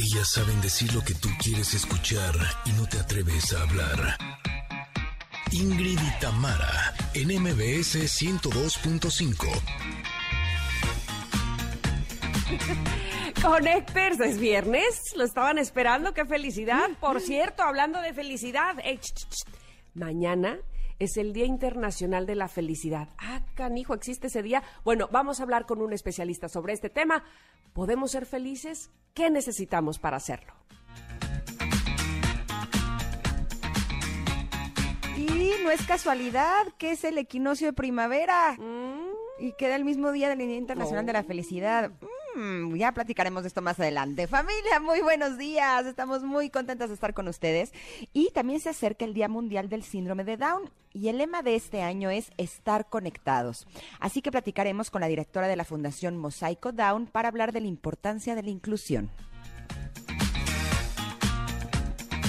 Ellas saben decir lo que tú quieres escuchar y no te atreves a hablar. Ingrid y Tamara, en MBS 102.5. Connectors, es viernes, lo estaban esperando, qué felicidad. Por cierto, hablando de felicidad, eh, mañana es el Día Internacional de la Felicidad. Ah, canijo, existe ese día. Bueno, vamos a hablar con un especialista sobre este tema. ¿Podemos ser felices? ¿Qué necesitamos para hacerlo? Y no es casualidad que es el equinoccio de primavera Mm, y queda el mismo día del Día Internacional de la Oh. Felicidad. Mm, ya platicaremos de esto más adelante. Familia, muy buenos días. Estamos muy contentas de estar con ustedes. Y también se acerca el Día Mundial del Síndrome de Down. Y el lema de este año es estar conectados. Así que platicaremos con la directora de la Fundación Mosaico Down para hablar de la importancia de la inclusión.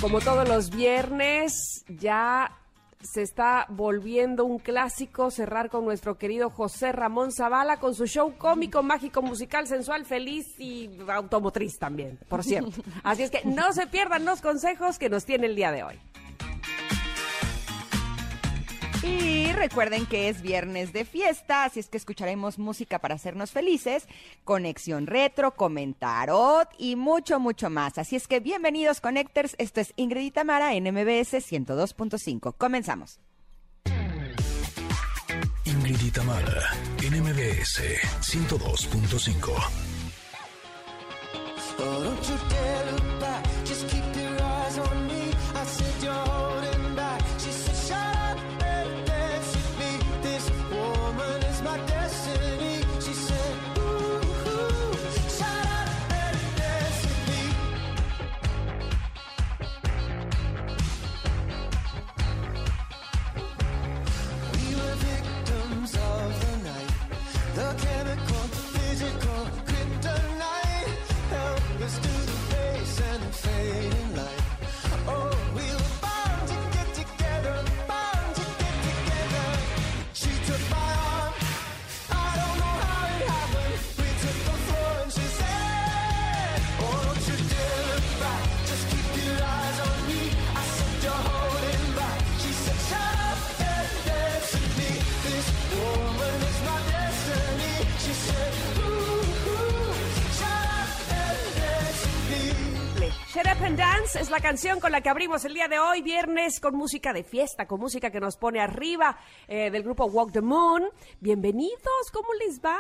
Como todos los viernes, ya se está volviendo un clásico cerrar con nuestro querido José Ramón Zavala con su show cómico, mágico, musical, sensual, feliz y automotriz también, por cierto. Así es que no se pierdan los consejos que nos tiene el día de hoy. Y recuerden que es viernes de fiesta, así es que escucharemos música para hacernos felices, conexión retro, comentarot y mucho, mucho más. Así es que bienvenidos Connectors, esto es Ingrid y Tamara en MBS 102.5. Comenzamos. Ingrid y Tamara, en MBS 102.5. Dance es la canción con la que abrimos el día de hoy, viernes, con música de fiesta, con música que nos pone arriba eh, del grupo Walk the Moon. Bienvenidos, ¿cómo les va?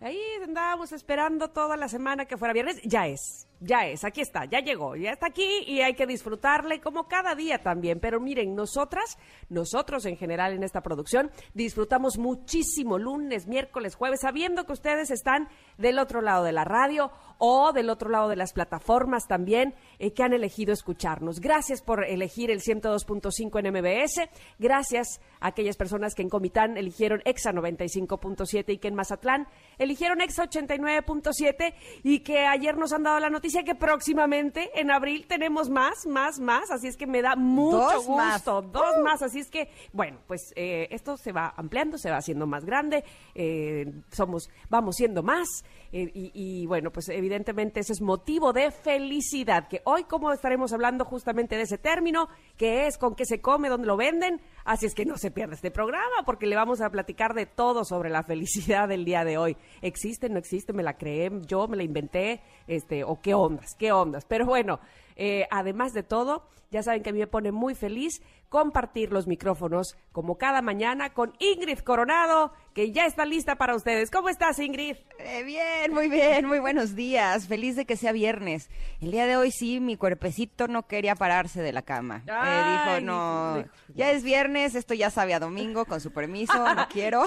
Ahí andábamos esperando toda la semana que fuera viernes. Ya es, ya es, aquí está, ya llegó, ya está aquí y hay que disfrutarle como cada día también. Pero miren, nosotras, nosotros en general en esta producción, disfrutamos muchísimo lunes, miércoles, jueves, sabiendo que ustedes están del otro lado de la radio o del otro lado de las plataformas también eh, que han elegido escucharnos. Gracias por elegir el 102.5 en MBS. Gracias a aquellas personas que en Comitán eligieron EXA 95.7 y que en Mazatlán eligieron EXA 89.7 y que ayer nos han dado la noticia que próximamente en abril tenemos más, más, más. Así es que me da mucho Dos más. gusto. Dos más. Así es que, bueno, pues eh, esto se va ampliando, se va haciendo más grande. eh, somos, vamos siendo más. y, y, bueno, pues evidentemente ese es motivo de felicidad. Que hoy, como estaremos hablando justamente de ese término, que es con qué se come, dónde lo venden. Así es que no se pierda este programa porque le vamos a platicar de todo sobre la felicidad del día de hoy. ¿Existe, no existe? ¿Me la creé? ¿Yo me la inventé? Este, ¿O qué ondas? ¿Qué ondas? Pero bueno, eh, además de todo, ya saben que a mí me pone muy feliz compartir los micrófonos como cada mañana con Ingrid Coronado, que ya está lista para ustedes. ¿Cómo estás, Ingrid? Eh, bien, muy bien, muy buenos días. Feliz de que sea viernes. El día de hoy sí, mi cuerpecito no quería pararse de la cama. Eh, Ay, dijo, no, ya es viernes, esto ya sabe a domingo, con su permiso, no quiero.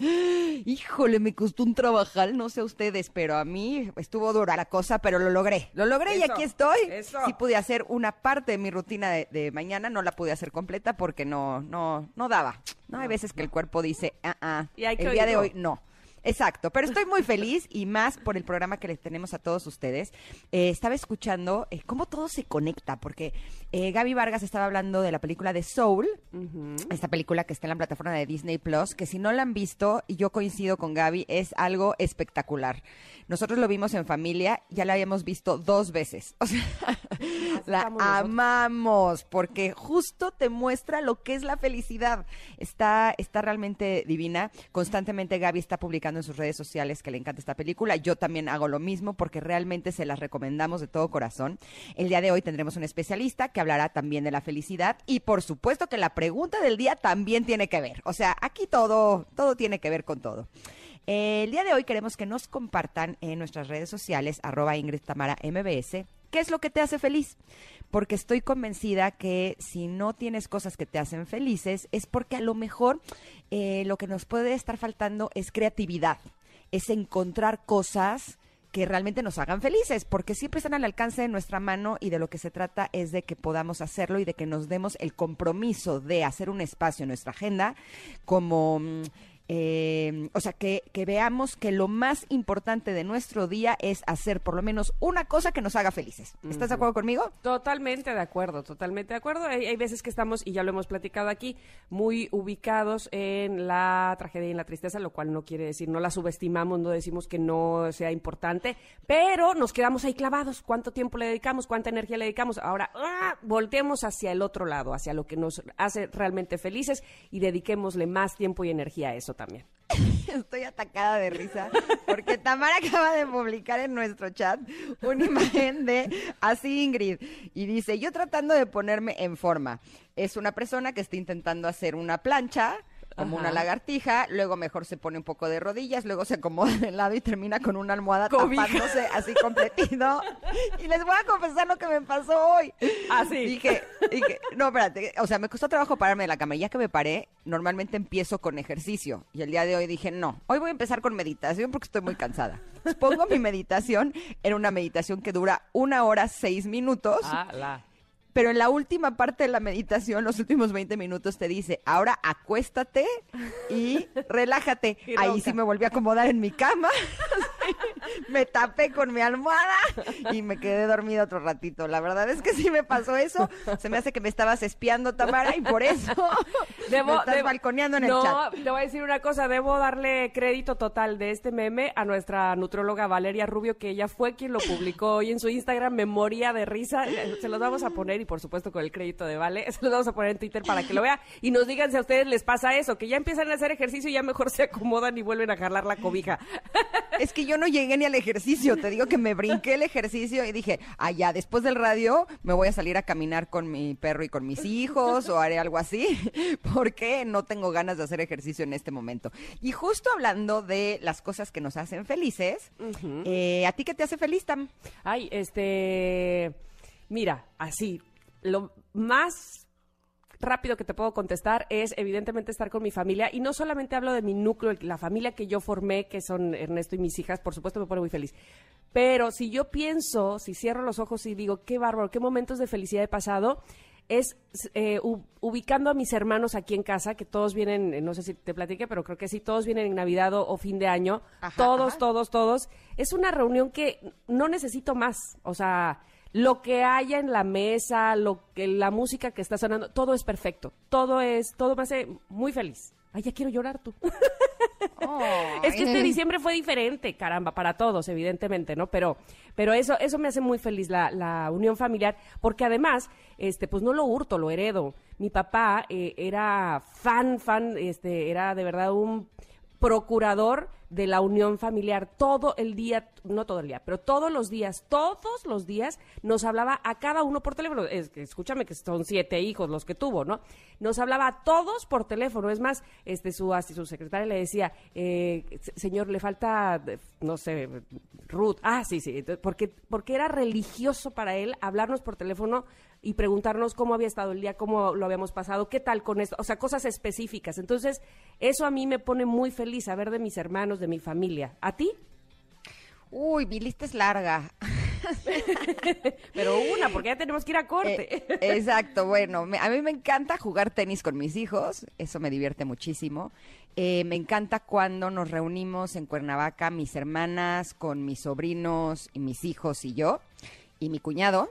Híjole, me costó un trabajar, no sé a ustedes, pero a mí estuvo dura la cosa, pero lo logré. Lo logré y aquí estoy. eso. Sí pude hacer una parte de mi rutina de, de mañana, no la pude hacer completa porque no, no, no daba. No, hay veces que el cuerpo dice, ah, ah, Y hay que el día de oírlo. hoy no. Exacto, pero estoy muy feliz y más por el programa que les tenemos a todos ustedes. Eh, estaba escuchando eh, cómo todo se conecta, porque eh, Gaby Vargas estaba hablando de la película de Soul, esta película que está en la plataforma de Disney Plus, que si no la han visto, y yo coincido con Gaby, es algo espectacular. Nosotros lo vimos en familia, ya la habíamos visto dos veces. O sea, la nosotros. amamos, porque justo te muestra lo que es la felicidad. Está, está realmente divina. Constantemente Gaby está publicando en sus redes sociales que le encanta esta película. Yo también hago lo mismo porque realmente se las recomendamos de todo corazón. El día de hoy tendremos un especialista que hablará también de la felicidad y por supuesto que la pregunta del día también tiene que ver. O sea, aquí todo, todo tiene que ver con todo. Eh, el día de hoy queremos que nos compartan en nuestras redes sociales, arroba Ingrid Tamara MBS, qué es lo que te hace feliz. Porque estoy convencida que si no tienes cosas que te hacen felices, es porque a lo mejor eh, lo que nos puede estar faltando es creatividad, es encontrar cosas que realmente nos hagan felices, porque siempre están al alcance de nuestra mano y de lo que se trata es de que podamos hacerlo y de que nos demos el compromiso de hacer un espacio en nuestra agenda como... eh, o sea, que, que veamos que lo más importante de nuestro día es hacer por lo menos una cosa que nos haga felices. ¿Estás de acuerdo conmigo? Totalmente de acuerdo, totalmente de acuerdo. Hay, hay veces que estamos, y ya lo hemos platicado aquí, muy ubicados en la tragedia y en la tristeza, lo cual no quiere decir, no la subestimamos, no decimos que no sea importante, pero nos quedamos ahí clavados. ¿Cuánto tiempo le dedicamos? ¿Cuánta energía le dedicamos? Ahora, ¡ah! volteemos hacia el otro lado, hacia lo que nos hace realmente felices y dediquémosle más tiempo y energía a eso Estoy atacada de risa porque Tamara acaba de publicar en nuestro chat una imagen de así Ingrid y dice, yo tratando de ponerme en forma. Es una persona que está intentando hacer una plancha como Ajá. una lagartija, luego mejor se pone un poco de rodillas, luego se acomoda de lado y termina con una almohada Cobija. tapándose así completito. Y les voy a confesar lo que me pasó hoy. Ah, sí. Dije, dije, no, espérate, o sea, me costó trabajo pararme de la cama. Y ya que me paré, normalmente empiezo con ejercicio. Y el día de hoy dije, no, hoy voy a empezar con meditación porque estoy muy cansada. Pongo mi meditación, era una meditación que dura una hora seis minutos. Ah, la. Pero en la última parte de la meditación, los últimos 20 minutos, te dice, ahora acuéstate y relájate. Y Ahí sí me volví a acomodar en mi cama, me tapé con mi almohada y me quedé dormida otro ratito. La verdad es que sí me pasó eso. Se me hace que me estabas espiando, Tamara, y por eso me estás debo- balconeando en el no, chat. te voy a decir una cosa, debo darle crédito total de este meme a nuestra nutróloga Valeria Rubio, que ella fue quien lo publicó hoy en su Instagram, me moría de risa. Se los vamos a poner, y por supuesto con el crédito de Vale, se los vamos a poner en Twitter para que lo vea y nos digan si a ustedes les pasa eso, que ya empiezan a hacer ejercicio y ya mejor se acomodan y vuelven a jalar la cobija. Es que yo no llegué ni al ejercicio, te digo que me brinqué el ejercicio y dije, allá después del radio me voy a salir a caminar con mi perro y con mis hijos o haré algo así, porque no tengo ganas de hacer ejercicio en este momento. Y justo hablando de las cosas que nos hacen felices, eh, ¿a ti qué te hace feliz, Tam? Ay, este. Mira, así. Lo más rápido que te puedo contestar es evidentemente estar con mi familia y no solamente hablo de mi núcleo, la familia que yo formé, que son Ernesto y mis hijas, por supuesto me pone muy feliz. Pero si yo pienso, si cierro los ojos y digo, qué bárbaro, qué momentos de felicidad he pasado, es eh, ubicando a mis hermanos aquí en casa, que todos vienen, eh, no sé si te platiqué, pero creo que sí, todos vienen en Navidad o, o fin de año, Ajá, todos, ajá. todos, todos. Es una reunión que no necesito más, o sea, lo que haya en la mesa, lo que la música que está sonando, todo es perfecto, todo es, todo me hace muy feliz. Ay, ya quiero llorar tú. Es que este diciembre fue diferente, caramba, para todos, evidentemente, ¿no? Pero, pero eso, eso me hace muy feliz, la, la unión familiar, porque además, este, pues no lo hurto, lo heredo. Mi papá eh, era fan, fan, este, era de verdad un procurador de la unión familiar todo el día, no todo el día, pero todos los días, todos los días nos hablaba a cada uno por teléfono. Es escúchame que son siete hijos los que tuvo, ¿no? Nos hablaba a todos por teléfono. Es más, este su su secretaria le decía, eh, "Se- señor, le falta, no sé, Ruth. Ah, sí, sí, porque porque era religioso para él hablarnos por teléfono y preguntarnos cómo había estado el día, cómo lo habíamos pasado, qué tal con esto, o sea, cosas específicas. Entonces, eso a mí me pone muy feliz saber de mis hermanos, de mi familia. ¿A ti? Uy, mi lista es larga. Pero una, porque ya tenemos que ir a corte. Eh, exacto, bueno, me- a mí me encanta jugar tenis con mis hijos, eso me divierte muchísimo. Eh, me encanta cuando nos reunimos en Cuernavaca, mis hermanas, con mis sobrinos y mis hijos y yo, y mi cuñado.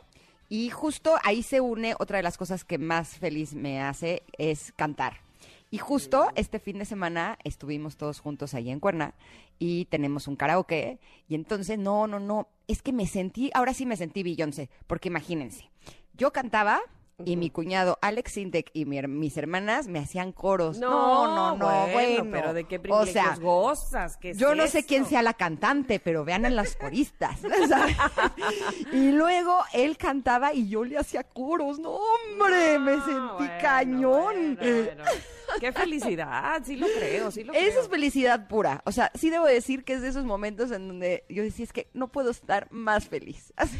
Y justo ahí se une otra de las cosas que más feliz me hace, es cantar. Y justo este fin de semana estuvimos todos juntos ahí en Cuerna y tenemos un karaoke. Y entonces, no, no, no, es que me sentí, ahora sí me sentí Beyoncé, porque imagínense, yo cantaba y mi cuñado Alex Sintek y mi mis hermanas me hacían coros. No, no, no, bueno. pero de qué O privilegios sea, gozas, ¿qué es yo no sé eso? quién sea la cantante, pero vean a las coristas. ¿sabes? y luego él cantaba y yo le hacía coros. No, hombre, me sentí bueno, cañón. bueno. Qué felicidad, sí lo creo, sí lo Esa creo. es felicidad pura. O sea, sí debo decir que es de esos momentos en donde yo decía, es que no puedo estar más feliz. Así.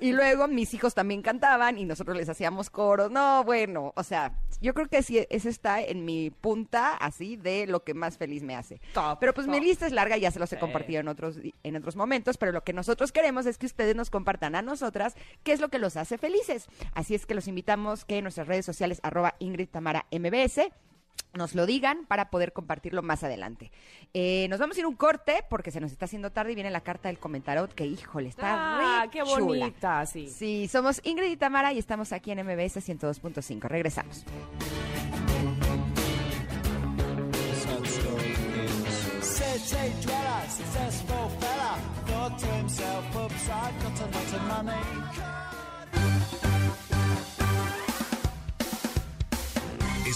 Y luego mis hijos también cantaban y nosotros les hacíamos coros. No, bueno, o sea, yo creo que sí, ese está en mi punta así de lo que más feliz me hace. Top, pero pues mi lista es larga, ya se los he Sí. compartido en otros, en otros momentos, pero lo que nosotros queremos es que ustedes nos compartan a nosotras qué es lo que los hace felices. Así es que los invitamos que en nuestras redes sociales, arroba Ingrid Tamara MBS, nos lo digan para poder compartirlo más adelante. Eh, nos vamos a ir un corte porque se nos está haciendo tarde y viene la carta del comentarot que, híjole, está Ah, re qué chula. bonita, sí. Sí, somos Ingrid y Tamara y estamos aquí en MBS 102.5. Regresamos.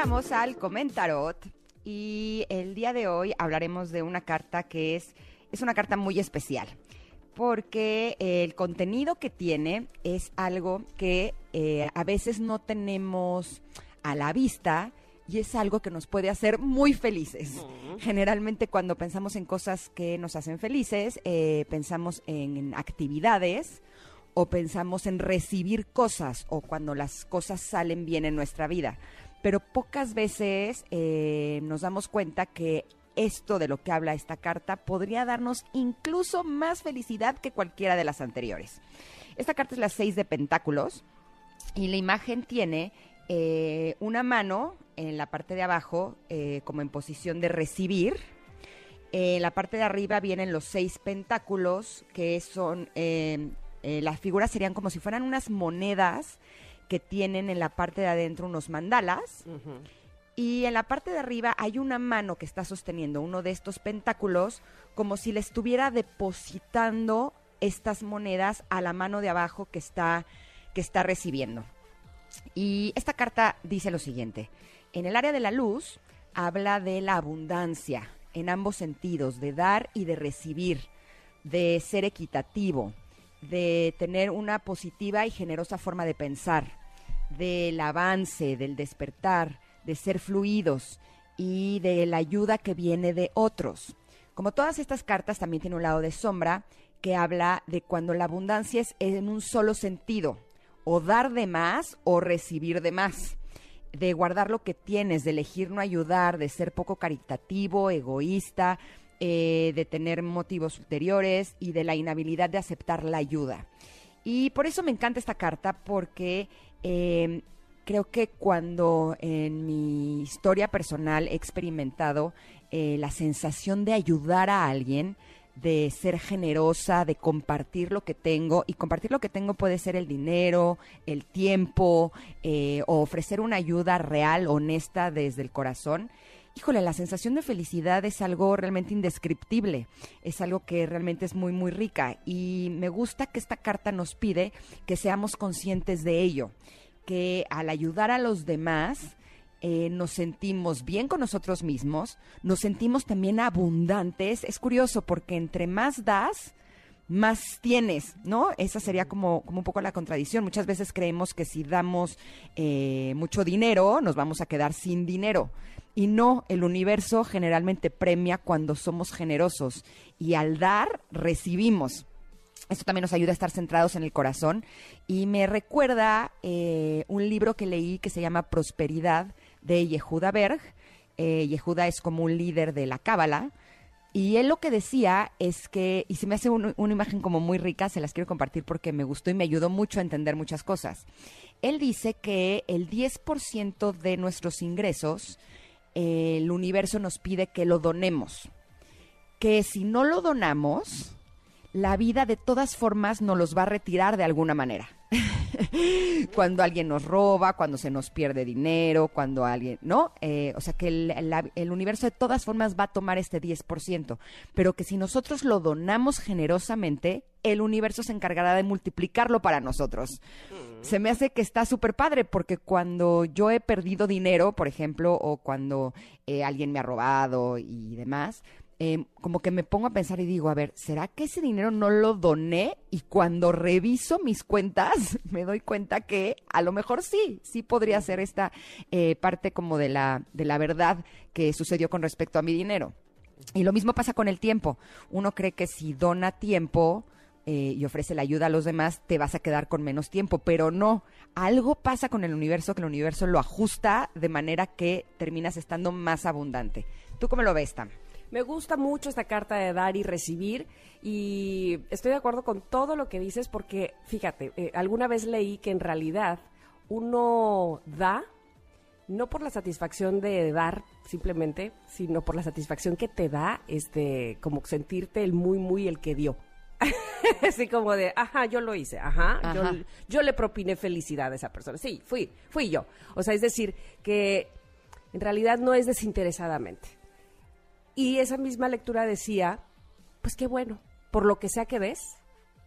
Llegamos al comentarot y el día de hoy hablaremos de una carta que es, es una carta muy especial porque el contenido que tiene es algo que eh, a veces no tenemos a la vista y es algo que nos puede hacer muy felices. Generalmente cuando pensamos en cosas que nos hacen felices, eh, pensamos en actividades o pensamos en recibir cosas o cuando las cosas salen bien en nuestra vida. Pero pocas veces eh, nos damos cuenta que esto de lo que habla esta carta podría darnos incluso más felicidad que cualquiera de las anteriores. Esta carta es la 6 de Pentáculos y la imagen tiene eh, una mano en la parte de abajo eh, como en posición de recibir. En la parte de arriba vienen los seis pentáculos, que son, las figuras serían como si fueran unas monedas que tienen en la parte de adentro unos mandalas. Y en la parte de arriba hay una mano que está sosteniendo uno de estos pentáculos como si le estuviera depositando estas monedas a la mano de abajo que está, que está recibiendo. Y esta carta dice lo siguiente. En el área de la luz habla de la abundancia en ambos sentidos, de dar y de recibir, de ser equitativo, de tener una positiva y generosa forma de pensar, del avance, del despertar, de ser fluidos y de la ayuda que viene de otros. Como todas estas cartas, también tiene un lado de sombra que habla de cuando la abundancia es en un solo sentido, o dar de más o recibir de más, de guardar lo que tienes, de elegir no ayudar, de ser poco caritativo, egoísta, eh, de tener motivos ulteriores y de la inhabilidad de aceptar la ayuda. Y por eso me encanta esta carta, porque eh, creo que cuando en mi historia personal he experimentado eh, la sensación de ayudar a alguien, de ser generosa, de compartir lo que tengo, y compartir lo que tengo puede ser el dinero, el tiempo, eh, o ofrecer una ayuda real, honesta desde el corazón. Híjole, la sensación de felicidad es algo realmente indescriptible, es algo que realmente es muy, muy rica y me gusta que esta carta nos pide que seamos conscientes de ello, que al ayudar a los demás eh, nos sentimos bien con nosotros mismos, nos sentimos también abundantes. Es curioso porque entre más das, más tienes, ¿no? Esa sería como, como un poco la contradicción. Muchas veces creemos que si damos eh, mucho dinero, nos vamos a quedar sin dinero. Y no, el universo generalmente premia cuando somos generosos. Y al dar, recibimos. Esto también nos ayuda a estar centrados en el corazón. Y me recuerda eh, un libro que leí que se llama Prosperidad de Yehuda Berg. Eh, Yehuda es como un líder de la Cábala. Y él lo que decía es que, y se me hace un- una imagen como muy rica, se las quiero compartir porque me gustó y me ayudó mucho a entender muchas cosas. Él dice que el 10% de nuestros ingresos, el universo nos pide que lo donemos. Que si no lo donamos, la vida de todas formas nos los va a retirar de alguna manera. cuando alguien nos roba, cuando se nos pierde dinero, cuando alguien, ¿no? Eh, o sea que el, universo de todas formas va a tomar este 10%, pero que si nosotros lo donamos generosamente, el universo se encargará de multiplicarlo para nosotros. Se me hace que está súper padre porque cuando yo he perdido dinero, por ejemplo, o cuando eh, alguien me ha robado y demás, eh, como que me pongo a pensar y digo, a ver, ¿será que ese dinero no lo doné? Y cuando reviso mis cuentas, me doy cuenta que a lo mejor sí, sí podría ser esta eh, parte como de la, de la verdad que sucedió con respecto a mi dinero. Y lo mismo pasa con el tiempo. Uno cree que si dona tiempo eh, y ofrece la ayuda a los demás, te vas a quedar con menos tiempo, pero no. Algo pasa con el universo que el universo lo ajusta de manera que terminas estando más abundante. ¿Tú cómo lo ves, Tam? Me gusta mucho esta carta de dar y recibir y estoy de acuerdo con todo lo que dices porque, fíjate, eh, alguna vez leí que en realidad uno da no por la satisfacción de dar simplemente, sino por la satisfacción que te da, este, como sentirte el muy, muy el que dio. Así como de, ajá, yo lo hice, ajá, yo- Ajá. Yo, le propiné felicidad a esa persona. Sí, fui, fui yo. O sea, es decir, que en realidad no es desinteresadamente. Y esa misma lectura decía, pues qué bueno, por lo que sea que des,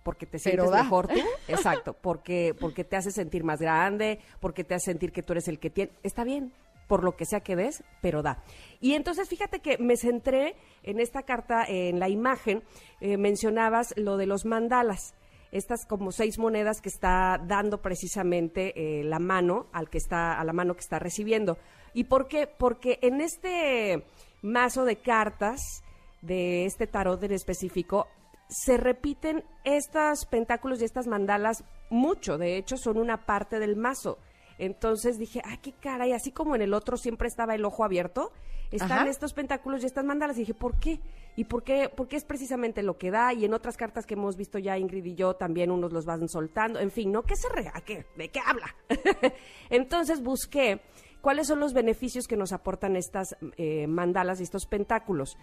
porque te Pero sientes da. mejor tú, exacto, porque, porque te hace sentir más grande, porque te hace sentir que tú eres el que tiene, está bien, por lo que sea que des, pero da. Y entonces fíjate que me centré en esta carta, en la imagen, eh, mencionabas lo de los mandalas estas como seis monedas que está dando precisamente eh, la mano al que está a la mano que está recibiendo. ¿Y por qué? Porque en este mazo de cartas de este tarot en específico se repiten estos pentáculos y estas mandalas mucho, de hecho son una parte del mazo. Entonces dije, ay, qué caray, así como en el otro siempre estaba el ojo abierto, están Ajá. estos pentáculos y estas mandalas. Y dije, ¿por qué? ¿Y por qué? Porque es precisamente lo que da. Y en otras cartas que hemos visto ya Ingrid y yo, también unos los van soltando. En fin, ¿no? ¿Qué se rea? ¿Qué? ¿De qué habla? Entonces busqué cuáles son los beneficios que nos aportan estas eh, mandalas y estos pentáculos.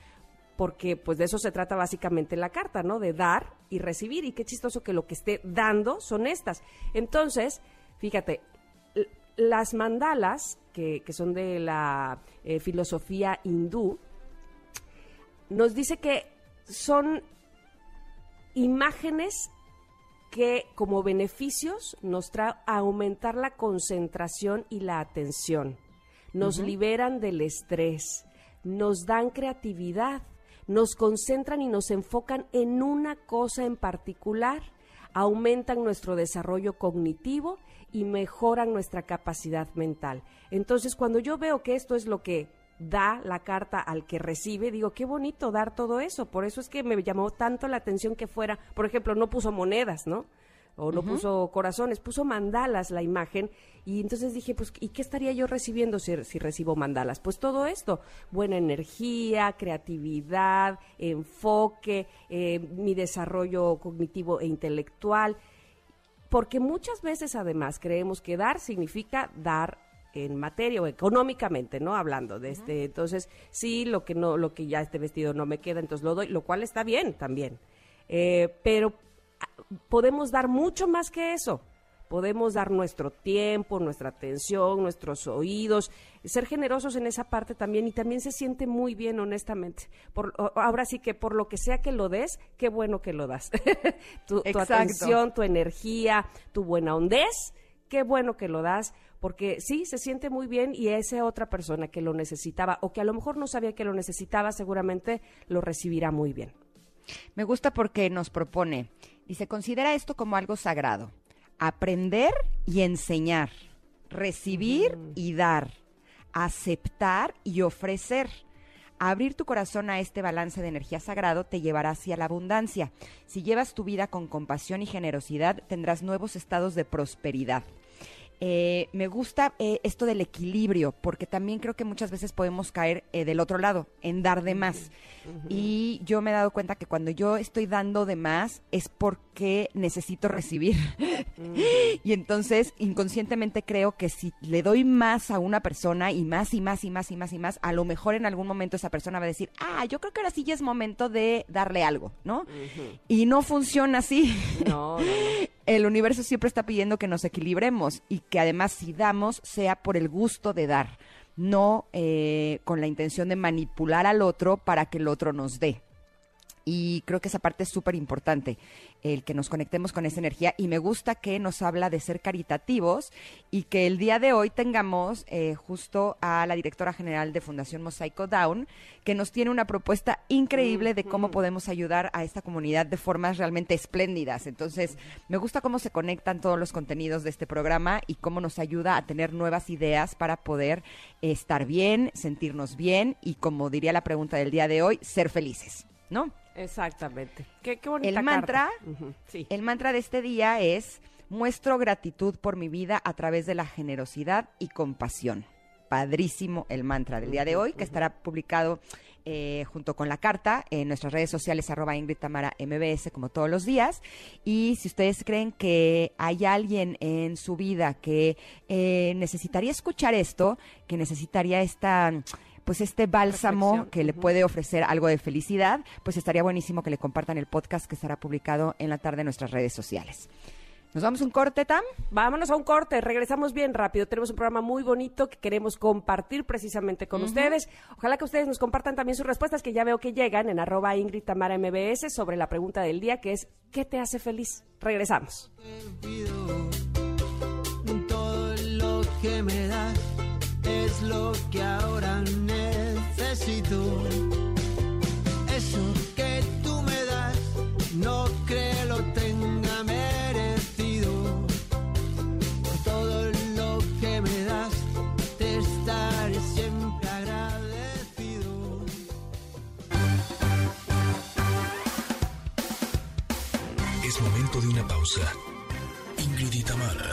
Porque pues de eso se trata básicamente la carta, ¿no? De dar y recibir. Y qué chistoso que lo que esté dando son estas. Entonces, fíjate, las mandalas, que, que son de la eh, filosofía hindú, nos dice que son imágenes que como beneficios nos trae aumentar la concentración y la atención. Nos liberan del estrés, nos dan creatividad, nos concentran y nos enfocan en una cosa en particular, aumentan nuestro desarrollo cognitivo y mejoran nuestra capacidad mental. Entonces, cuando yo veo que esto es lo que da la carta al que recibe, digo, qué bonito dar todo eso. Por eso es que me llamó tanto la atención que fuera, por ejemplo, no puso monedas, ¿no? O no puso corazones, puso mandalas la imagen. Y entonces dije, pues, ¿y qué estaría yo recibiendo si, si recibo mandalas? Pues todo esto, buena energía, creatividad, enfoque, eh, mi desarrollo cognitivo e intelectual. Porque muchas veces además creemos que dar significa dar en materia o económicamente, ¿no? Hablando de este, entonces sí, lo que no, lo que ya este vestido no me queda, entonces lo doy, lo cual está bien también. Eh, pero ah, podemos dar mucho más que eso. Podemos dar nuestro tiempo, nuestra atención, nuestros oídos, ser generosos en esa parte también y también se siente muy bien, honestamente. Por, ahora sí que por lo que sea que lo des, qué bueno que lo das. tu, tu atención, tu energía, tu buena hondez, qué bueno que lo das porque sí, se siente muy bien y esa otra persona que lo necesitaba o que a lo mejor no sabía que lo necesitaba, seguramente lo recibirá muy bien. Me gusta porque nos propone, dice, considera esto como algo sagrado. Aprender y enseñar, recibir y dar, aceptar y ofrecer. Abrir tu corazón a este balance de energía sagrado te llevará hacia la abundancia. Si llevas tu vida con compasión y generosidad, tendrás nuevos estados de prosperidad. Eh, me gusta eh, esto del equilibrio, porque también creo que muchas veces podemos caer eh, del otro lado, en dar de más. Y yo me he dado cuenta que cuando yo estoy dando de más es porque necesito recibir. y entonces inconscientemente creo que si le doy más a una persona y más y más y más y más y más, a lo mejor en algún momento esa persona va a decir, ah, yo creo que ahora sí ya es momento de darle algo, ¿no? Y no funciona así. No, no, no. El universo siempre está pidiendo que nos equilibremos y que además si damos sea por el gusto de dar, no eh, con la intención de manipular al otro para que el otro nos dé. Y creo que esa parte es súper importante, el que nos conectemos con esa energía. Y me gusta que nos habla de ser caritativos y que el día de hoy tengamos eh, justo a la directora general de Fundación Mosaico Down, que nos tiene una propuesta increíble de cómo podemos ayudar a esta comunidad de formas realmente espléndidas. Entonces, me gusta cómo se conectan todos los contenidos de este programa y cómo nos ayuda a tener nuevas ideas para poder estar bien, sentirnos bien y, como diría la pregunta del día de hoy, ser felices, ¿no? Exactamente. Qué, qué bonita El carta. mantra, Ujú, Sí. el mantra de este día es muestro gratitud por mi vida a través de la generosidad y compasión. Padrísimo el mantra del día de hoy, que estará publicado eh, junto con la carta en nuestras redes sociales arroba Ingrid Tamara MBS como todos los días. Y si ustedes creen que hay alguien en su vida que eh, necesitaría escuchar esto, que necesitaría esta pues este bálsamo Reflexión, que le puede ofrecer algo de felicidad, pues estaría buenísimo que le compartan el podcast que estará publicado en la tarde en nuestras redes sociales. ¿Nos vamos a un corte, Tam? Vámonos a un corte, regresamos bien rápido. Tenemos un programa muy bonito que queremos compartir precisamente con ustedes. Ojalá que ustedes nos compartan también sus respuestas, que ya veo que llegan en arroba Ingrid Tamara MBS sobre la pregunta del día, que es ¿qué te hace feliz? Regresamos. Todo lo que me das es lo que ahora necesito. Eso que tú me das, no creo tenga merecido. Por todo lo que me das, te estaré siempre agradecido. Es momento de una pausa. Ingrid y Tamara,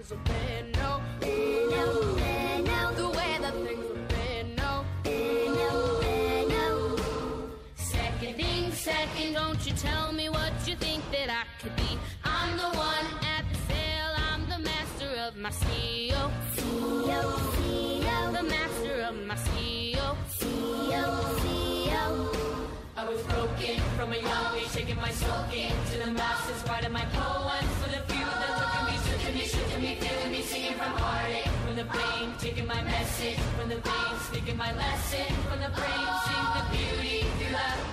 Things have been. No, Been, no, been, no, the way that things have been. No, Been, no, been, no. Second thing second, don't you tell me what you think that I could be. I'm the one at the sail, I'm the master of my CEO. CEO, CEO. The master of my CEO. CEO, CEO. I was broken from a young age, taking my soul into the masses, writing my poems for the few that took me, feeling me, singing from heartache, from the pain, taking my message, from the veins, speaking my lesson, from the brain, sing the beauty through the.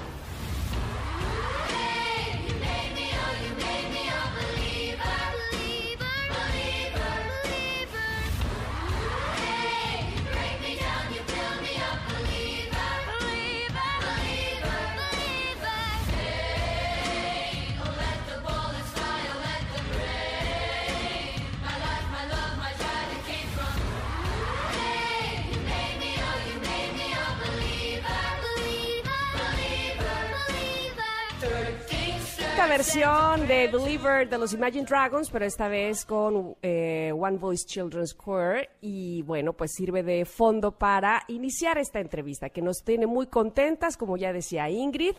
Esta versión de Believer de los Imagine Dragons, pero esta vez con eh, One Voice Children's Choir. Y bueno, pues sirve de fondo para iniciar esta entrevista, que nos tiene muy contentas, como ya decía Ingrid.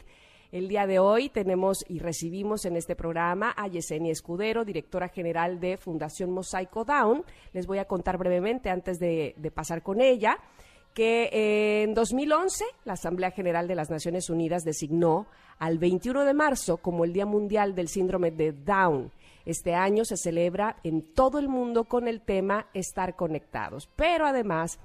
El día de hoy tenemos y recibimos en este programa a Yesenia Escudero, directora general de Fundación Mosaico Down. Les voy a contar brevemente antes de, de pasar con ella que en 2011 la Asamblea General de las Naciones Unidas designó al 21 de marzo como el Día Mundial del Síndrome de Down. Este año se celebra en todo el mundo con el tema Estar conectados. Pero además,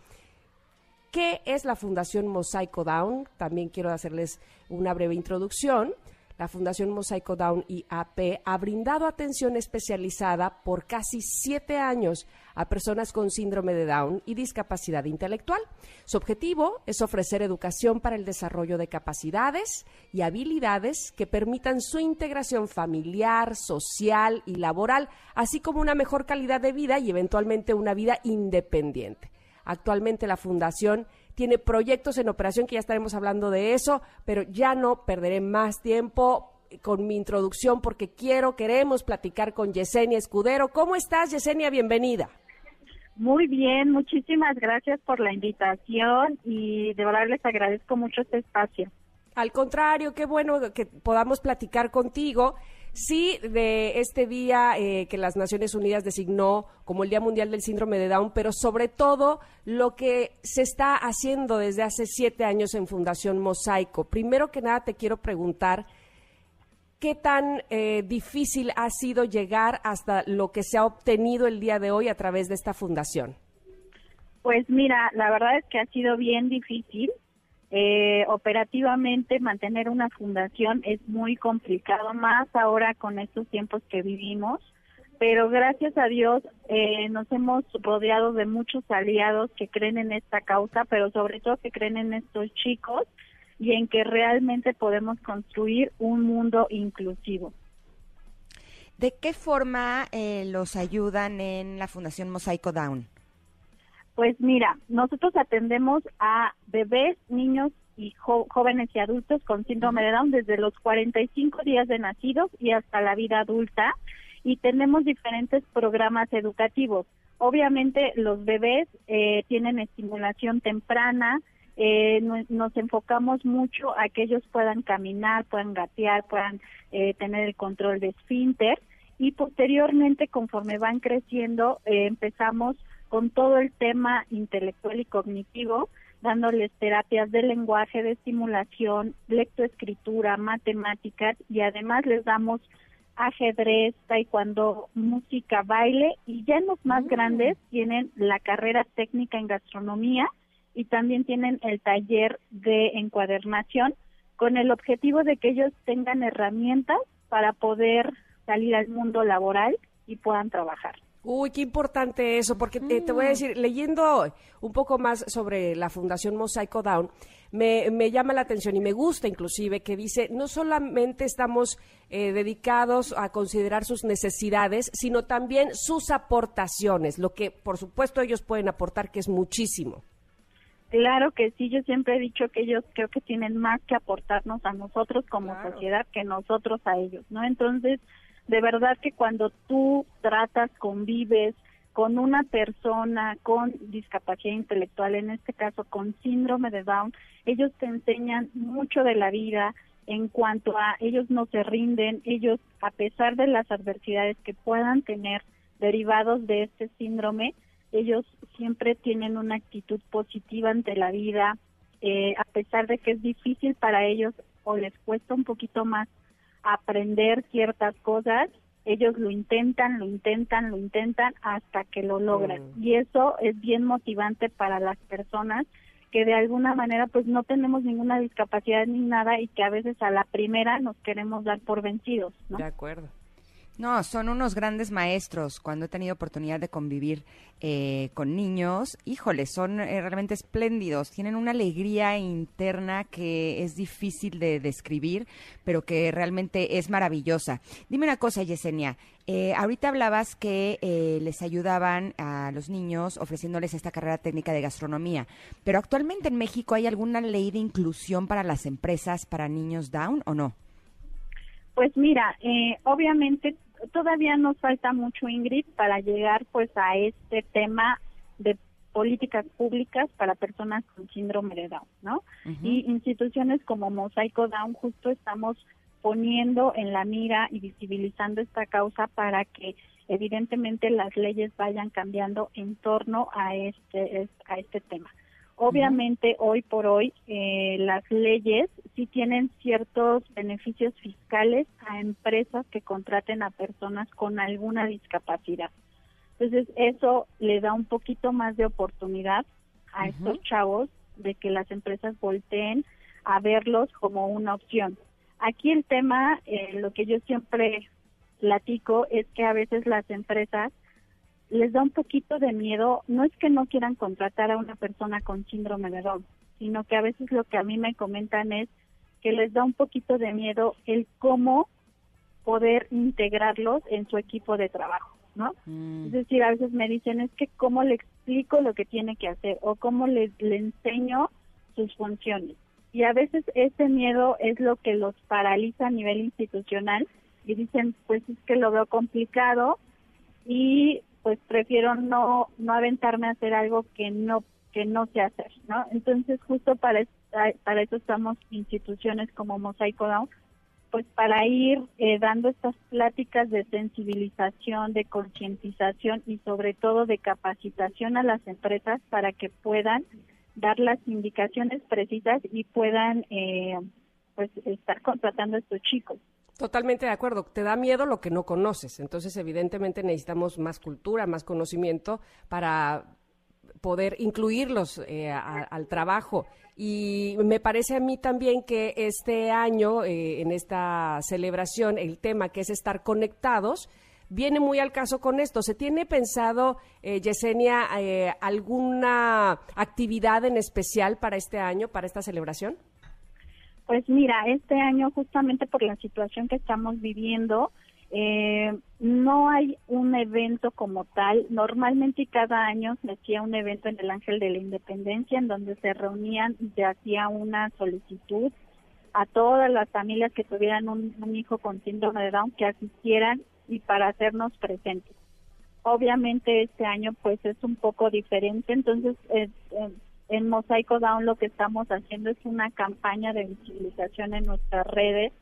¿qué es la Fundación Mosaico Down? También quiero hacerles una breve introducción. La Fundación Mosaico Down IAP ha brindado atención especializada por casi siete años a personas con síndrome de Down y discapacidad intelectual. Su objetivo es ofrecer educación para el desarrollo de capacidades y habilidades que permitan su integración familiar, social y laboral, así como una mejor calidad de vida y eventualmente una vida independiente. Actualmente la Fundación tiene proyectos en operación que ya estaremos hablando de eso, pero ya no perderé más tiempo con mi introducción porque quiero, queremos platicar con Yesenia Escudero. ¿Cómo estás, Yesenia? Bienvenida. Muy bien, muchísimas gracias por la invitación y de verdad les agradezco mucho este espacio. Al contrario, qué bueno que podamos platicar contigo. Sí, de este día eh, que las Naciones Unidas designó como el Día Mundial del Síndrome de Down, pero sobre todo lo que se está haciendo desde hace siete años en Fundación Mosaico. Primero que nada te quiero preguntar, ¿qué tan eh, difícil ha sido llegar hasta lo que se ha obtenido el día de hoy a través de esta fundación? Pues mira, la verdad es que ha sido bien difícil. Eh, operativamente mantener una fundación es muy complicado, más ahora con estos tiempos que vivimos, pero gracias a Dios eh, nos hemos rodeado de muchos aliados que creen en esta causa, pero sobre todo que creen en estos chicos y en que realmente podemos construir un mundo inclusivo. ¿De qué forma eh, los ayudan en la Fundación Mosaico Down? Pues mira, nosotros atendemos a bebés, niños y jo- jóvenes y adultos con síndrome de Down desde los 45 días de nacidos y hasta la vida adulta y tenemos diferentes programas educativos. Obviamente los bebés eh, tienen estimulación temprana, eh, no- nos enfocamos mucho a que ellos puedan caminar, puedan gatear, puedan eh, tener el control de esfínter. Y posteriormente conforme van creciendo eh, empezamos con todo el tema intelectual y cognitivo, dándoles terapias de lenguaje, de estimulación, lectoescritura, matemáticas y además les damos ajedrez, taekwondo, música, baile y ya en los más grandes tienen la carrera técnica en gastronomía y también tienen el taller de encuadernación con el objetivo de que ellos tengan herramientas para poder salir al mundo laboral y puedan trabajar. Uy, qué importante eso, porque te, te voy a decir, leyendo un poco más sobre la Fundación Mosaico Down, me, me llama la atención y me gusta inclusive que dice, no solamente estamos eh, dedicados a considerar sus necesidades, sino también sus aportaciones, lo que por supuesto ellos pueden aportar, que es muchísimo. Claro que sí, yo siempre he dicho que ellos creo que tienen más que aportarnos a nosotros como sociedad que nosotros a ellos, ¿no? Entonces, de verdad que cuando tú tratas, convives con una persona con discapacidad intelectual, en este caso con síndrome de Down, ellos te enseñan mucho de la vida en cuanto a ellos no se rinden, ellos a pesar de las adversidades que puedan tener derivados de este síndrome, ellos siempre tienen una actitud positiva ante la vida, eh, a pesar de que es difícil para ellos o les cuesta un poquito más aprender ciertas cosas, ellos lo intentan, lo intentan, lo intentan hasta que lo logran. Y eso es bien motivante para las personas que de alguna manera pues no tenemos ninguna discapacidad ni nada y que a veces a la primera nos queremos dar por vencidos, ¿no? De acuerdo. No, son unos grandes maestros. Cuando he tenido oportunidad de convivir eh, con niños, híjole, son eh, realmente espléndidos. Tienen una alegría interna que es difícil de describir, pero que realmente es maravillosa. Dime una cosa, Yesenia. eh, ahorita hablabas que eh, les ayudaban a los niños ofreciéndoles esta carrera técnica de gastronomía, pero actualmente en México hay alguna ley de inclusión para las empresas para niños down o no? Pues mira, eh, obviamente todavía nos falta mucho, Ingrid, para llegar pues a este tema de políticas públicas para personas con síndrome de Down, ¿no? Y instituciones como Mosaico Down justo estamos poniendo en la mira y visibilizando esta causa para que evidentemente las leyes vayan cambiando en torno a este a este tema. Obviamente hoy por hoy eh, las leyes sí tienen ciertos beneficios fiscales a empresas que contraten a personas con alguna discapacidad. Entonces eso le da un poquito más de oportunidad a estos chavos de que las empresas volteen a verlos como una opción. Aquí el tema, eh, lo que yo siempre platico es que a veces las empresas les da un poquito de miedo, no es que no quieran contratar a una persona con síndrome de Down, sino que a veces lo que a mí me comentan es que les da un poquito de miedo el cómo poder integrarlos en su equipo de trabajo, ¿no? Mm. Es decir, a veces me dicen, es que cómo le explico lo que tiene que hacer o cómo le, le enseño sus funciones. Y a veces ese miedo es lo que los paraliza a nivel institucional y dicen, pues es que lo veo complicado y pues prefiero no no aventarme a hacer algo que no que no sé hacer, ¿no? Entonces justo para es- para eso estamos instituciones como Mosaico Down, pues para ir eh, dando estas pláticas de sensibilización, de concientización y sobre todo de capacitación a las empresas para que puedan dar las indicaciones precisas y puedan eh, pues estar contratando a estos chicos. Totalmente de acuerdo. Te da miedo lo que no conoces. Entonces, evidentemente, necesitamos más cultura, más conocimiento para poder incluirlos eh, al trabajo. Y me parece a mí también que este año, eh, en esta celebración, el tema que es estar conectados, viene muy al caso con esto. ¿Se tiene pensado, eh, Yesenia, eh, alguna actividad en especial para este año, para esta celebración? Pues mira, este año justamente por la situación que estamos viviendo, eh, no hay un evento como tal. Normalmente cada año se hacía un evento en el Ángel de la Independencia en donde se reunían y se hacía una solicitud a todas las familias que tuvieran un, un hijo con síndrome de Down que asistieran y para hacernos presentes. Obviamente este año pues es un poco diferente, entonces eh, eh, en Mosaico Down lo que estamos haciendo es una campaña de visibilización en nuestras redes,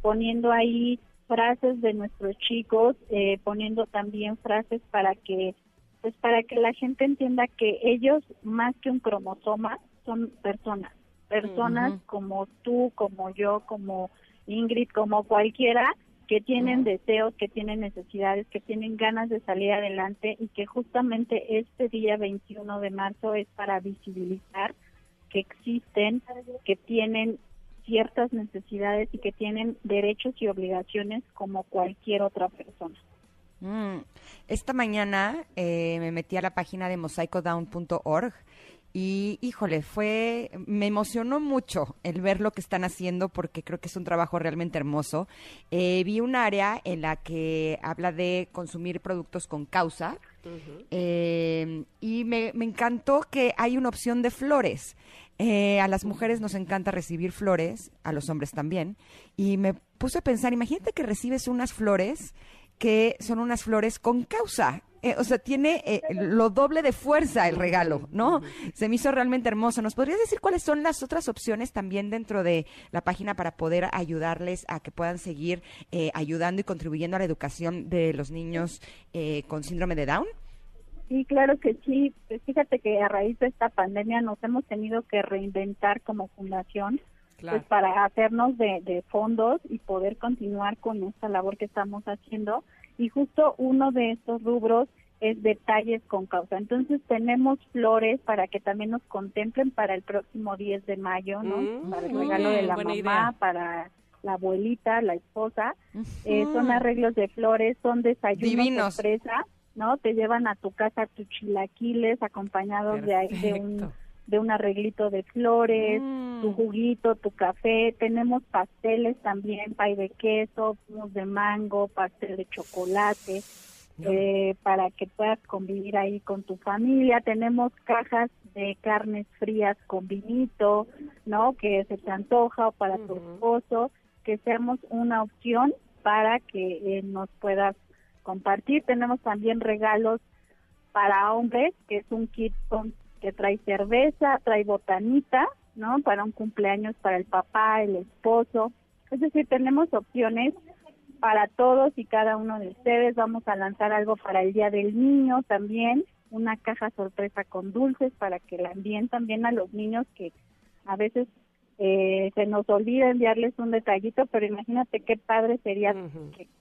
poniendo ahí frases de nuestros chicos, eh, poniendo también frases para que pues para que la gente entienda que ellos más que un cromosoma son personas, personas como tú, como yo, como Ingrid, como cualquiera que tienen deseos, que tienen necesidades, que tienen ganas de salir adelante y que justamente este día 21 de marzo es para visibilizar que existen, que tienen ciertas necesidades y que tienen derechos y obligaciones como cualquier otra persona. Mm. Esta mañana eh, me metí a la página de mosaicodown.org y, híjole, fue, me emocionó mucho el ver lo que están haciendo porque creo que es un trabajo realmente hermoso. Eh, vi un área en la que habla de consumir productos con causa eh, y me, me encantó que hay una opción de flores. Eh, a las mujeres nos encanta recibir flores, a los hombres también, y me puse a pensar, imagínate que recibes unas flores que son unas flores con causa. Eh, o sea, tiene eh, lo doble de fuerza el regalo, ¿no? Se me hizo realmente hermoso. ¿Nos podrías decir cuáles son las otras opciones también dentro de la página para poder ayudarles a que puedan seguir eh, ayudando y contribuyendo a la educación de los niños eh, con síndrome de Down? Sí, claro que sí. Pues fíjate que a raíz de esta pandemia nos hemos tenido que reinventar como fundación pues para hacernos de, de fondos y poder continuar con esta labor que estamos haciendo. Y justo uno de estos rubros es detalles con causa. Entonces tenemos flores para que también nos contemplen para el próximo 10 de mayo, ¿no? Mm, para el regalo de la mamá, idea. para la abuelita, la esposa. Eh, son arreglos de flores, son desayunos sorpresa, ¿no? Te llevan a tu casa tus chilaquiles acompañados de ahí de un. De un arreglito de flores, Mm. tu juguito, tu café, tenemos pasteles también, pay de queso, mousse de mango, pastel de chocolate, eh, para que puedas convivir ahí con tu familia. Tenemos cajas de carnes frías con vinito, ¿no? Que se te antoja o para tu esposo, que seamos una opción para que eh, nos puedas compartir. Tenemos también regalos para hombres, que es un kit con- que trae cerveza, trae botanita, ¿no? Para un cumpleaños para el papá, el esposo. Es decir, tenemos opciones para todos y cada uno de ustedes. Vamos a lanzar algo para el Día del Niño también, una caja sorpresa con dulces para que la envíen también a los niños que a veces eh, se nos olvida enviarles un detallito, pero imagínate qué padre sería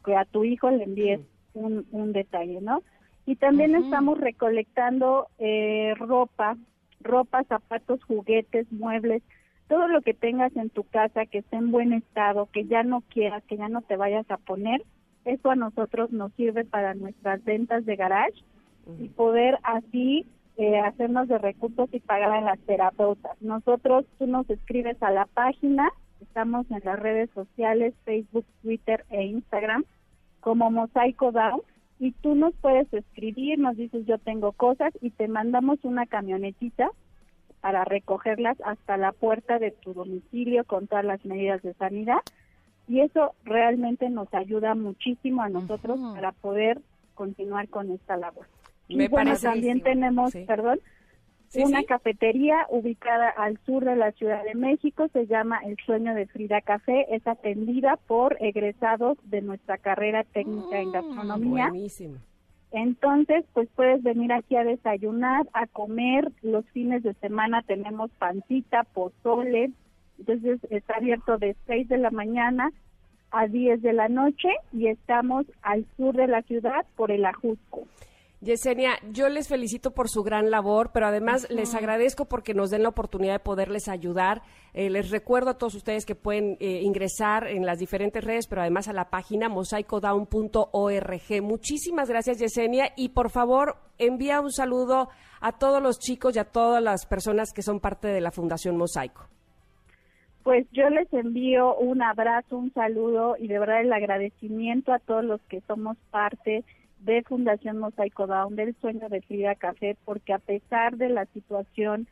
que a tu hijo le envíes un, un detalle, ¿no? Y también estamos recolectando eh, ropa, ropa, zapatos, juguetes, muebles, todo lo que tengas en tu casa que esté en buen estado, que ya no quieras, que ya no te vayas a poner, eso a nosotros nos sirve para nuestras ventas de garage y poder así eh, hacernos de recursos y pagar a las terapeutas. Nosotros, tú nos escribes a la página, estamos en las redes sociales, Facebook, Twitter e Instagram, como Mosaico Down, y tú nos puedes escribir, nos dices yo tengo cosas y te mandamos una camionetita para recogerlas hasta la puerta de tu domicilio con todas las medidas de sanidad y eso realmente nos ayuda muchísimo a nosotros para poder continuar con esta labor. Me y bueno, parece también tenemos, Sí. perdón, Sí, una sí. cafetería ubicada al sur de la Ciudad de México, se llama El Sueño de Frida Café, es atendida por egresados de nuestra carrera técnica en gastronomía. Buenísimo. Entonces, pues puedes venir aquí a desayunar, a comer. Los fines de semana tenemos pancita, pozole. Entonces, está abierto de 6 de la mañana a 10 de la noche y estamos al sur de la ciudad por el Ajusco. Yesenia, yo les felicito por su gran labor, pero además les agradezco porque nos den la oportunidad de poderles ayudar. Eh, les recuerdo a todos ustedes que pueden eh, ingresar en las diferentes redes, pero además a la página mosaicodown.org. Muchísimas gracias, Yesenia, y por favor envía un saludo a todos los chicos y a todas las personas que son parte de la Fundación Mosaico. Pues yo les envío un abrazo, un saludo y de verdad el agradecimiento a todos los que somos parte de Fundación Mosaico Down, del sueño de Frida Café, porque a pesar de la situación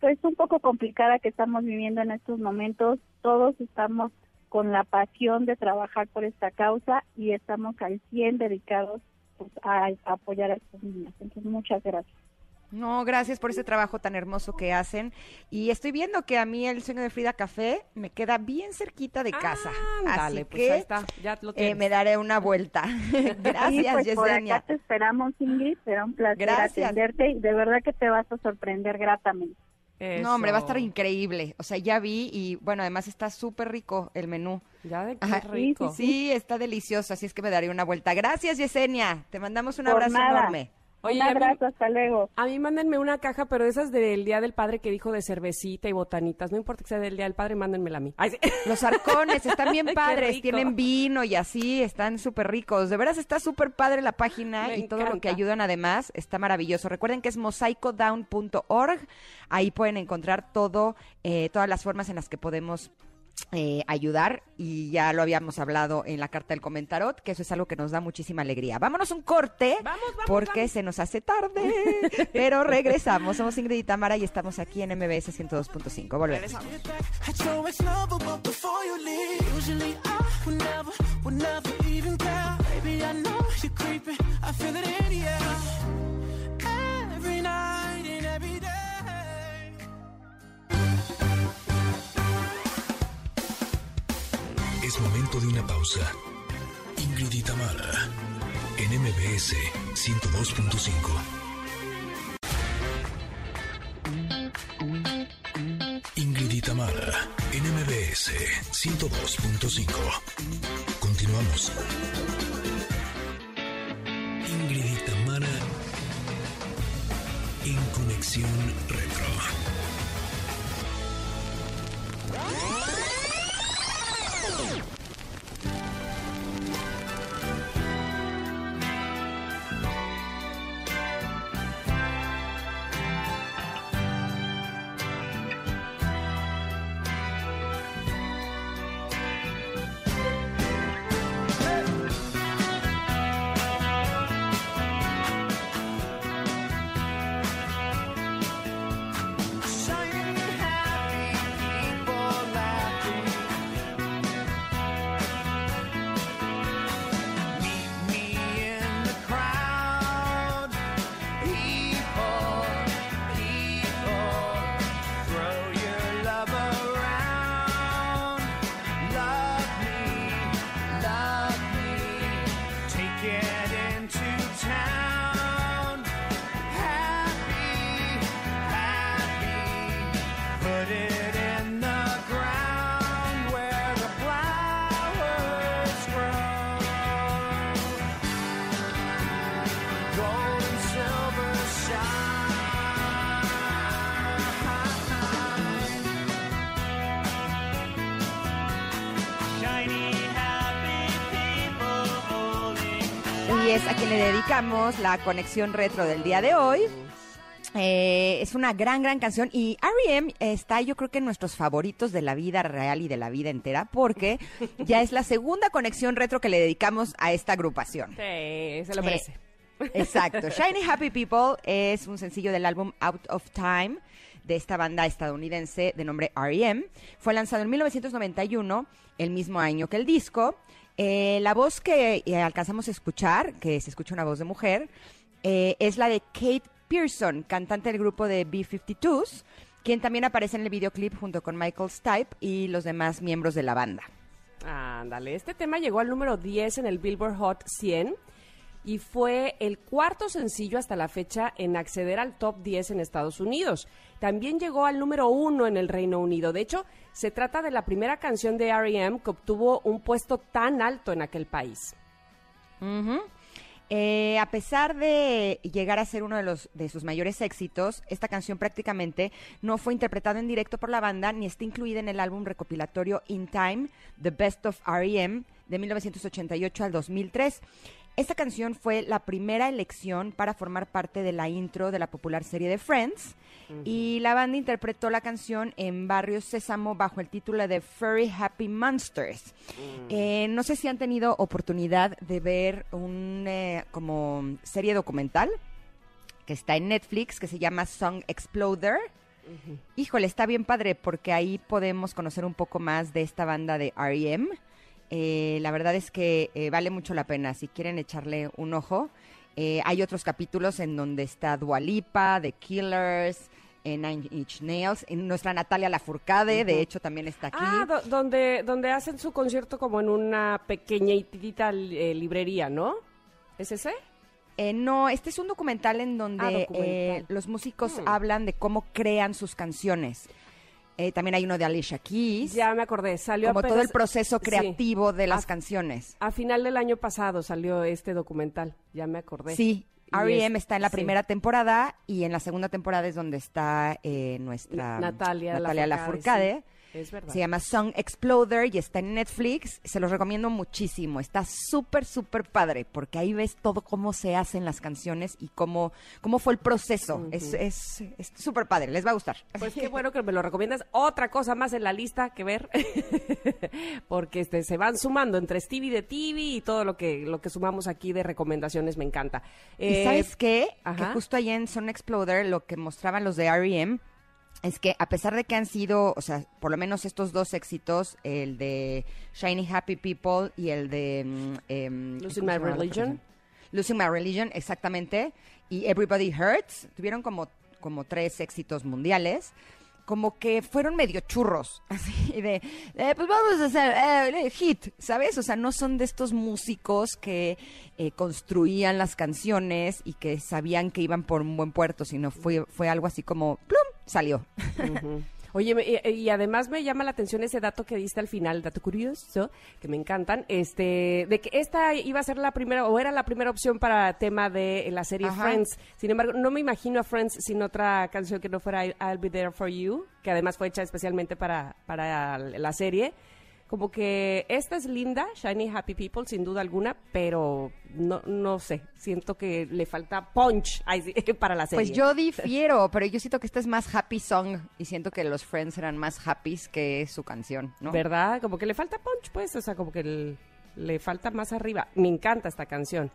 pues un poco complicada que estamos viviendo en estos momentos, todos estamos con la pasión de trabajar por esta causa y estamos al 100 dedicados pues, a, a apoyar a estos niños. Entonces, muchas gracias. No, gracias por ese trabajo tan hermoso que hacen. Y estoy viendo que a mí el sueño de Frida Café me queda bien cerquita de casa. Ándale, Así pues que ahí está, ya lo eh, me daré una vuelta. Sí, gracias, pues por Yesenia. acá te esperamos, Ingrid. Será un placer Gracias. atenderte y de verdad que te vas a sorprender gratamente. No, hombre, va a estar increíble. O sea, ya vi y bueno, además está súper rico el menú. Ya de qué Ajá, rico. Sí, está delicioso, así es que me daré una vuelta. Gracias, Yesenia. Te mandamos un Por abrazo nada. enorme. Oye, un a mí- abrazo, hasta luego. A mí mándenme una caja, pero esas del Día del Padre que dijo de cervecita y botanitas. No importa que sea del Día del Padre, mándenmela a mí. Ay, sí. Los arcones están bien padres, tienen vino y así, están súper ricos. De veras está súper padre la página Me y todo lo que ayudan además está maravilloso. Recuerden que es mosaicodown.org, ahí pueden encontrar todo, eh, todas las formas en las que podemos eh, ayudar y ya lo habíamos hablado en la carta del comentarot, que eso es algo que nos da muchísima alegría. Vámonos un corte Vamos, vamos, porque vamos. se nos hace tarde, pero regresamos. Somos Ingrid y Tamara y estamos aquí en MBS 102.5. Volvemos. Es momento de una pausa. Ingrid y Tamara, en MBS 102.5. Ingrid y Tamara, en MBS 102.5. Continuamos. Ingrid y Tamara, en conexión retro. Let's go. La conexión retro del día de hoy. Eh, es una gran, gran canción y R.E.M. está yo creo que en nuestros favoritos de la vida real y de la vida entera porque ya es la segunda conexión retro que le dedicamos a esta agrupación. Sí, se lo merece. Exacto. Shiny Happy People es un sencillo del álbum Out of Time de esta banda estadounidense de nombre R.E.M. Fue lanzado en 1991, el mismo año que el disco. Eh, la voz que eh, alcanzamos a escuchar, que se escucha una voz de mujer, eh, es la de Kate Pearson, cantante del grupo de B-52s, quien también aparece en el videoclip junto con Michael Stipe y los demás miembros de la banda. Ándale, este tema llegó al número 10 en el Billboard Hot 100 y fue el cuarto sencillo hasta la fecha en acceder al top 10 en Estados Unidos. También llegó al número 1 en el Reino Unido. De hecho, se trata de la primera canción de R.E.M. que obtuvo un puesto tan alto en aquel país. Eh, a pesar de llegar a ser uno de, los, de sus mayores éxitos, esta canción prácticamente no fue interpretada en directo por la banda ni está incluida en el álbum recopilatorio In Time, The Best of R.E.M. de 1988 al 2003. Esta canción fue la primera elección para formar parte de la intro de la popular serie de Friends y la banda interpretó la canción en Barrio Sésamo bajo el título de Furry Happy Monsters. Eh, no sé si han tenido oportunidad de ver un eh, como serie documental que está en Netflix que se llama Song Exploder. Híjole, está bien padre porque ahí podemos conocer un poco más de esta banda de R.E.M. Eh, la verdad es que eh, vale mucho la pena si quieren echarle un ojo. Eh, hay otros capítulos en donde está Dualipa, The Killers, eh, Nine Inch Nails, en nuestra Natalia Lafourcade, de hecho también está aquí. Ah, do- donde, donde hacen su concierto como en una pequeñitita eh, librería, ¿no? ¿Es ese? Eh, no, este es un documental en donde Ah, documental. eh, los músicos Hmm. hablan de cómo crean sus canciones. Eh, también hay uno de Alicia Keys, Ya me acordé, salió como todo el proceso sí. creativo de las A- canciones. A final del año pasado salió este documental, ya me acordé. Sí, R.E.M. es- está en la sí. primera temporada y en la segunda temporada es donde está eh, nuestra Natalia Natalia Lafourcade, Lafourcade. Es verdad. Se llama Song Exploder y está en Netflix. Se los recomiendo muchísimo. Está súper, súper padre porque ahí ves todo cómo se hacen las canciones y cómo, cómo fue el proceso. Es Es es súper padre. Les va a gustar. Pues qué bueno que me lo recomiendas. Otra cosa más en la lista que ver, porque este, se van sumando entre Stevie de TV y todo lo que, lo que sumamos aquí de recomendaciones, me encanta. ¿Y Eh, sabes qué? Que ajá. justo ahí en Song Exploder lo que mostraban los de R.E.M. es que a pesar de que han sido, o sea, por lo menos estos dos éxitos, el de Shiny Happy People y el de... mm, em, Losing ¿cómo My Religion. Losing My Religion, exactamente. Y Everybody Hurts, tuvieron como, como tres éxitos mundiales. Como que fueron medio churros, así de, eh, pues vamos a hacer eh, hit, ¿sabes? O sea, no son de estos músicos que eh, construían las canciones y que sabían que iban por un buen puerto, sino fue, fue algo así como, ¡plum! Salió. Oye, y, y además me llama la atención ese dato que diste al final, dato curioso, que me encantan, este, de que esta iba a ser la primera, o era la primera opción para tema de la serie Ajá. Friends. Sin embargo, no me imagino a Friends sin otra canción que no fuera I'll Be There For You, que además fue hecha especialmente para, para la serie. Como que esta es linda, Shiny Happy People, sin duda alguna, pero no, no sé, siento que le falta punch para la serie. Pues yo difiero, pero yo siento que esta es más happy song y siento que los Friends eran más happy que su canción, ¿no? ¿Verdad? Como que le falta punch, pues, o sea, como que el- le falta más arriba. Me encanta esta canción.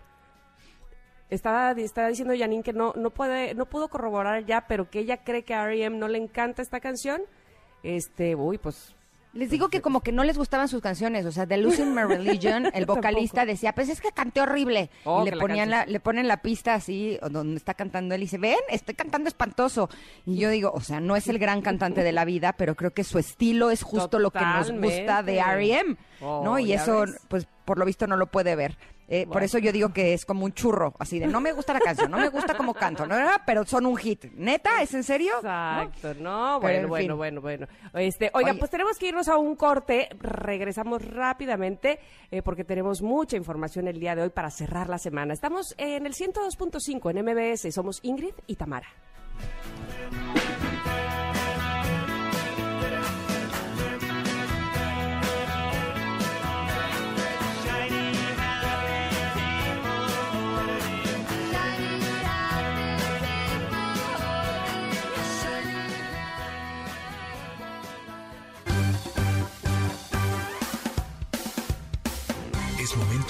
Estaba, estaba diciendo Janine que no, no puede, no pudo corroborar ya, pero que ella cree que a R.E.M. no le encanta esta canción. Este, uy, pues, Les digo que como que no les gustaban sus canciones, o sea, de Losing My Religion, el vocalista decía, pues es que canté horrible. Oh, y le ponían la, le ponen la pista así, donde está cantando él, y dice, ven, estoy cantando espantoso. Y yo digo, o sea, no es el gran cantante de la vida, pero creo que su estilo es justo lo que nos gusta de. R.E.M., ¿no? Oh, y ya eso, ves. pues, por lo visto no lo puede ver. Eh, Por eso yo digo que es como un churro, así de, no me gusta la canción, no me gusta cómo canto, ¿no? pero son un hit. ¿Neta? ¿Es en serio? Exacto, ¿no? Bueno, en bueno, fin. bueno, bueno. Este, oiga, Oye. pues tenemos que irnos a un corte. Regresamos rápidamente eh, porque tenemos mucha información el día de hoy para cerrar la semana. Estamos en el 102.5 en MBS. Somos Ingrid y Tamara.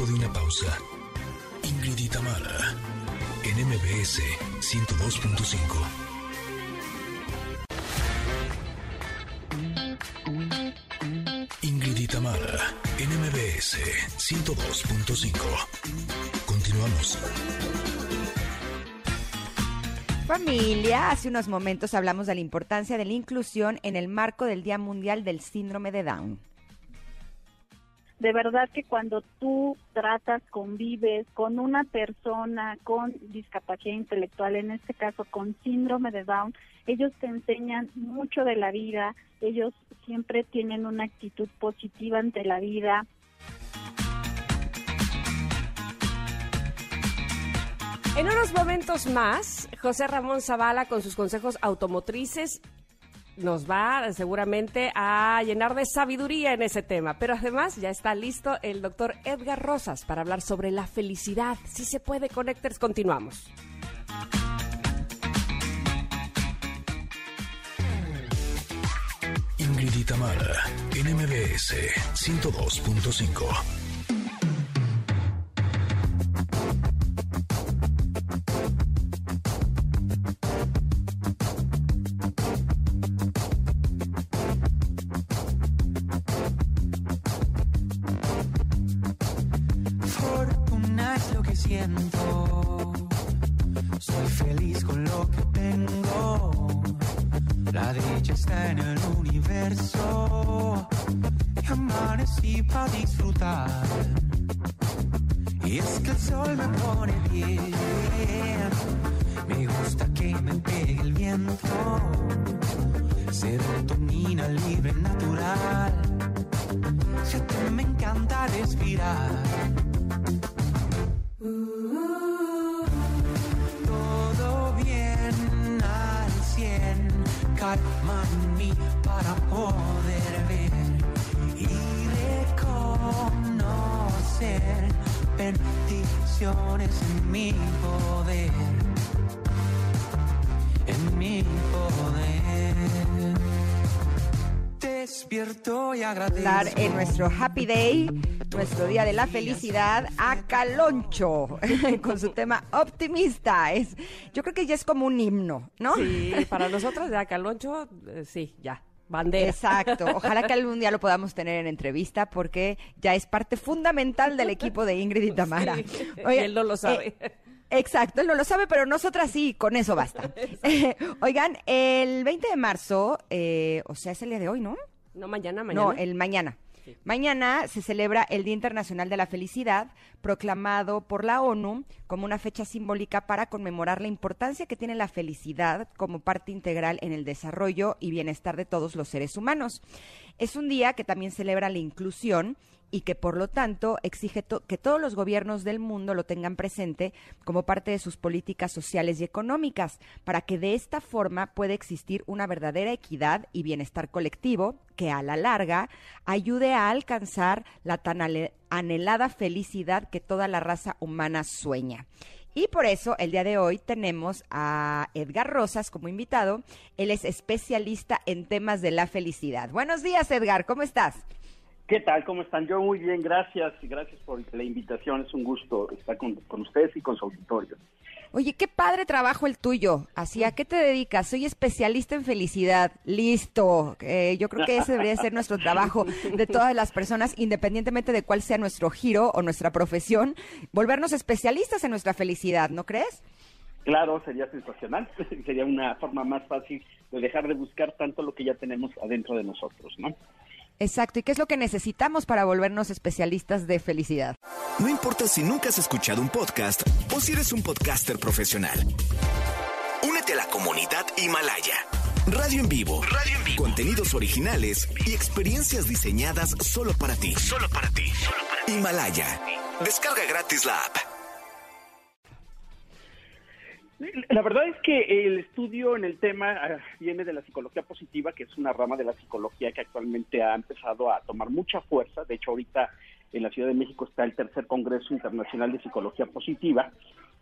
De una pausa. Ingrid y Tamara, en MBS 102.5. Ingrid y Tamara, en MBS 102.5. Continuamos. Familia, hace unos momentos hablamos de la importancia de la inclusión en el marco del Día Mundial del Síndrome de Down. De verdad que cuando tú tratas, convives con una persona con discapacidad intelectual, en este caso con síndrome de Down, ellos te enseñan mucho de la vida, ellos siempre tienen una actitud positiva ante la vida, En unos momentos más, José Ramón Zavala con sus consejos automotrices nos va seguramente a llenar de sabiduría en ese tema. Pero además ya está listo el doctor Edgar Rosas para hablar sobre la felicidad. Si se puede, Connectors, continuamos. Ingrid y Tamara, en MBS 102.5. Soy feliz con lo que tengo. La dicha está en el universo. Y amanecí para disfrutar. Y es que el sol me pone bien. Me gusta que me pegue el viento. Serotonina libre, natural. Fíjate, me encanta respirar. Para poder ver y reconocer bendiciones en mi poder, en mi poder. Despierto y agradezco. Dar en nuestro Happy Day, nuestro día de la felicidad, a Caloncho, con su tema optimista. Es, yo creo que ya es como un himno, ¿no? Sí, para nosotros ya Caloncho, eh, sí, ya, bandera. Exacto. Ojalá que algún día lo podamos tener en entrevista porque ya es parte fundamental del equipo de Ingrid y Tamara. Sí, él no lo sabe. eh, Exacto, él no lo sabe, pero nosotras sí, con eso basta. Oigan, el 20 de marzo, eh, o sea, es el día de hoy, ¿no? No, mañana, mañana. No, el mañana. Mañana se celebra el Día Internacional de la Felicidad, proclamado por la ONU como una fecha simbólica para conmemorar la importancia que tiene la felicidad como parte integral en el desarrollo y bienestar de todos los seres humanos. Es un día que también celebra la inclusión y que por lo tanto exige to- que todos los gobiernos del mundo lo tengan presente como parte de sus políticas sociales y económicas, para que de esta forma pueda existir una verdadera equidad y bienestar colectivo que a la larga ayude a alcanzar la tan anhelada felicidad que toda la raza humana sueña. Y por eso el día de hoy tenemos a Edgar Rosas como invitado. Él es especialista en temas de la felicidad. Buenos días, Edgar, ¿cómo estás? ¿Qué tal? ¿Cómo están? Yo muy bien, gracias. Gracias por la invitación. Es un gusto estar con, con ustedes y con su auditorio. Oye, qué padre trabajo el tuyo. Así, ¿a qué te dedicas? Soy especialista en felicidad. Listo. Eh, yo creo que ese debería ser nuestro trabajo de todas las personas, independientemente de cuál sea nuestro giro o nuestra profesión, volvernos especialistas en nuestra felicidad, ¿no crees? Claro, sería sensacional. sería una forma más fácil de dejar de buscar tanto lo que ya tenemos adentro de nosotros, ¿no? Exacto. ¿Y qué es lo que necesitamos para volvernos especialistas de felicidad? No importa si nunca has escuchado un podcast o si eres un podcaster profesional. Únete a la comunidad Himalaya. Radio en vivo. Radio en vivo. Contenidos originales y experiencias diseñadas solo para ti. Solo para ti. Himalaya. Descarga gratis la app. La verdad es que el estudio en el tema ah, viene de la psicología positiva, que es una rama de la psicología que actualmente ha empezado a tomar mucha fuerza. De hecho, ahorita en la Ciudad de México está el tercer Congreso Internacional de Psicología Positiva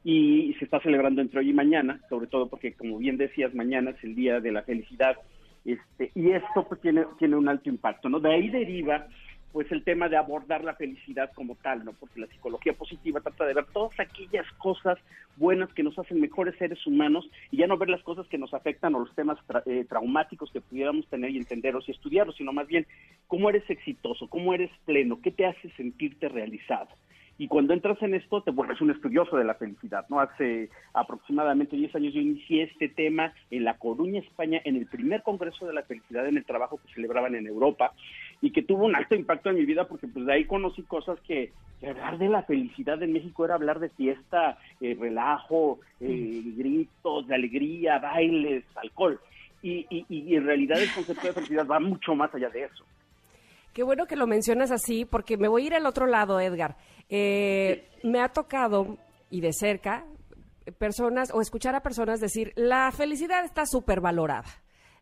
y se está celebrando entre hoy y mañana, sobre todo porque, como bien decías, mañana es el Día de la Felicidad este, y esto pues tiene, tiene un alto impacto. ¿no? De ahí deriva pues el tema de abordar la felicidad como tal, ¿no? Porque la psicología positiva trata de ver todas aquellas cosas buenas que nos hacen mejores seres humanos y ya no ver las cosas que nos afectan o los temas tra- eh, traumáticos que pudiéramos tener y entenderlos y estudiarlos, sino más bien cómo eres exitoso, cómo eres pleno, qué te hace sentirte realizado. Y cuando entras en esto, te vuelves un estudioso de la felicidad, ¿no? Hace aproximadamente 10 años yo inicié este tema en La Coruña, España, en el primer Congreso de la Felicidad en el Trabajo que celebraban en Europa y que tuvo un alto impacto en mi vida porque pues de ahí conocí cosas que, que hablar de la felicidad en México era hablar de fiesta, eh, relajo, eh, gritos, de alegría, bailes, alcohol. Y, y, y en realidad el concepto de felicidad va mucho más allá de eso. Qué bueno que lo mencionas así, porque me voy a ir al otro lado, Edgar. Eh, me ha tocado, y de cerca, personas, o escuchar a personas decir, la felicidad está súper valorada.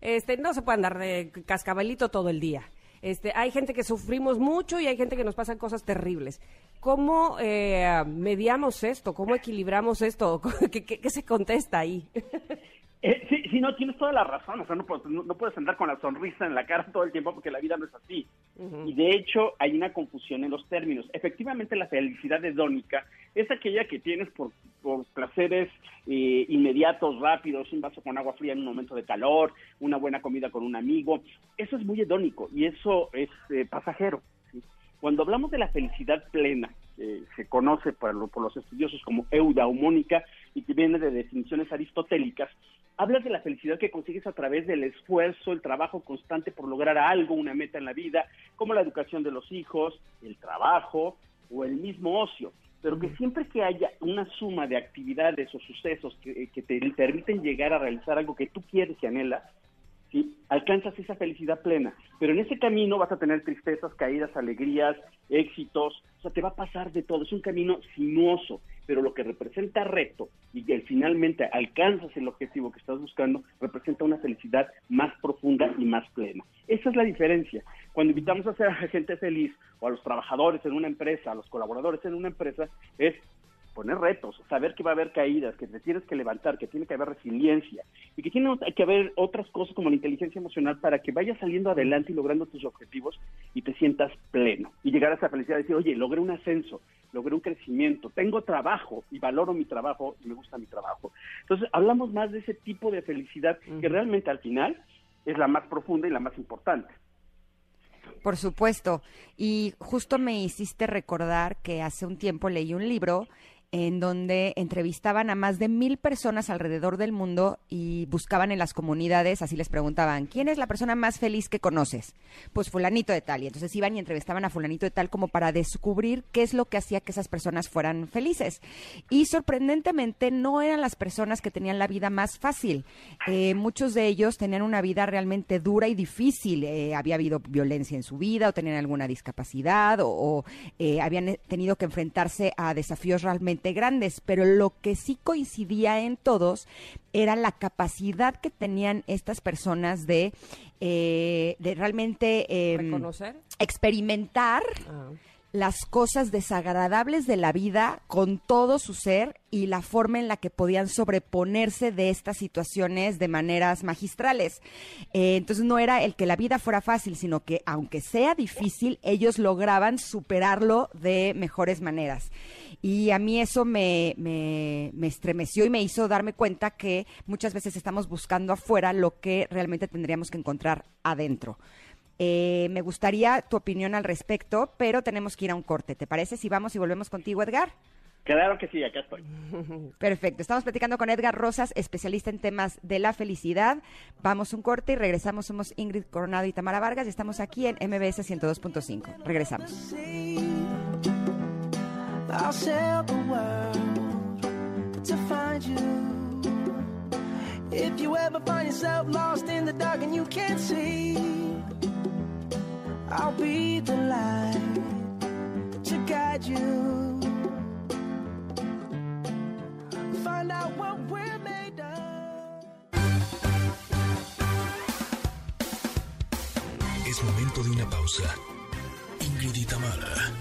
Este, no se puede andar de cascabelito todo el día. Este, hay gente que sufrimos mucho y hay gente que nos pasan cosas terribles. ¿Cómo eh, mediamos esto? ¿Cómo equilibramos esto? ¿Qué, se contesta ahí? Eh, sí, sí, no, tienes toda la razón. O sea, no, puedes- no- no puedes andar con la sonrisa en la cara todo el tiempo porque la vida no es así. Y de hecho, hay una confusión en los términos. Efectivamente, la felicidad hedónica es aquella que tienes por, por placeres eh, inmediatos, rápidos, un vaso con agua fría en un momento de calor, una buena comida con un amigo. Eso es muy hedónico y eso es eh, pasajero. ¿sí? Cuando hablamos de la felicidad plena, eh, se conoce por, lo- por los estudiosos como eudaimónica y que viene de definiciones aristotélicas, hablas de la felicidad que consigues a través del esfuerzo, el trabajo constante por lograr algo, una meta en la vida, como la educación de los hijos, el trabajo o el mismo ocio. Pero que siempre que haya una suma de actividades o sucesos que, que te permiten llegar a realizar algo que tú quieres y anhelas, ¿sí? alcanzas esa felicidad plena. Pero en ese camino vas a tener tristezas, caídas, alegrías, éxitos, o sea, te va a pasar de todo. Es un camino sinuoso, pero lo que representa reto y que finalmente alcanzas el objetivo que estás buscando, representa una felicidad más profunda y más plena. Esa es la diferencia. Cuando invitamos a hacer a gente feliz o a los trabajadores en una empresa, a los colaboradores en una empresa, es poner retos, saber que va a haber caídas, que te tienes que levantar, que tiene que haber resiliencia y que tiene que haber otras cosas como la inteligencia emocional para que vayas saliendo adelante y logrando tus objetivos y te sientas pleno y llegar a esa felicidad de decir, oye, logré un ascenso, logré un crecimiento, tengo trabajo y valoro mi trabajo y me gusta mi trabajo. Entonces, hablamos más de ese tipo de felicidad que realmente al final es la más profunda y la más importante. Por supuesto. Y justo me hiciste recordar que hace un tiempo leí un libro en donde entrevistaban a más de mil personas alrededor del mundo y buscaban en las comunidades, así les preguntaban, ¿quién es la persona más feliz que conoces? Pues fulanito de tal. Y entonces iban y entrevistaban a fulanito de tal como para descubrir qué es lo que hacía que esas personas fueran felices. Y sorprendentemente no eran las personas que tenían la vida más fácil. Eh, muchos de ellos tenían una vida realmente dura y difícil. Eh, había habido violencia en su vida o tenían alguna discapacidad o, eh, habían tenido que enfrentarse a desafíos realmente grandes. Pero lo que sí coincidía en todos era la capacidad que tenían estas personas de, eh, de realmente eh, ¿Reconocer? experimentar Ah. las cosas desagradables de la vida con todo su ser y la forma en la que podían sobreponerse de estas situaciones de maneras magistrales. Eh, entonces no era el que la vida fuera fácil, sino que aunque sea difícil, ellos lograban superarlo de mejores maneras. Y a mí eso me, me, me estremeció y me hizo darme cuenta que muchas veces estamos buscando afuera lo que realmente tendríamos que encontrar adentro. Eh, me gustaría tu opinión al respecto, pero tenemos que ir a un corte. ¿Te parece si vamos y volvemos contigo, Edgar? Claro que sí, acá estoy. Perfecto. Estamos platicando con Edgar Rosas, especialista en temas de la felicidad. Vamos a un corte y regresamos. Somos Ingrid Coronado y Tamara Vargas y estamos aquí en MBS 102.5. Regresamos. I'll sail the world to find you. If you ever find yourself lost in the dark and you can't see, I'll be the light to guide you. Find out what we're made of. Es momento de una pausa. Ingrid y Tamara,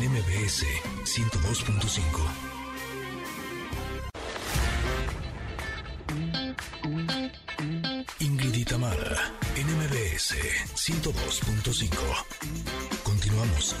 en MBS 102.5. Ingrid y Tamara, en MBS 102.5. Continuamos.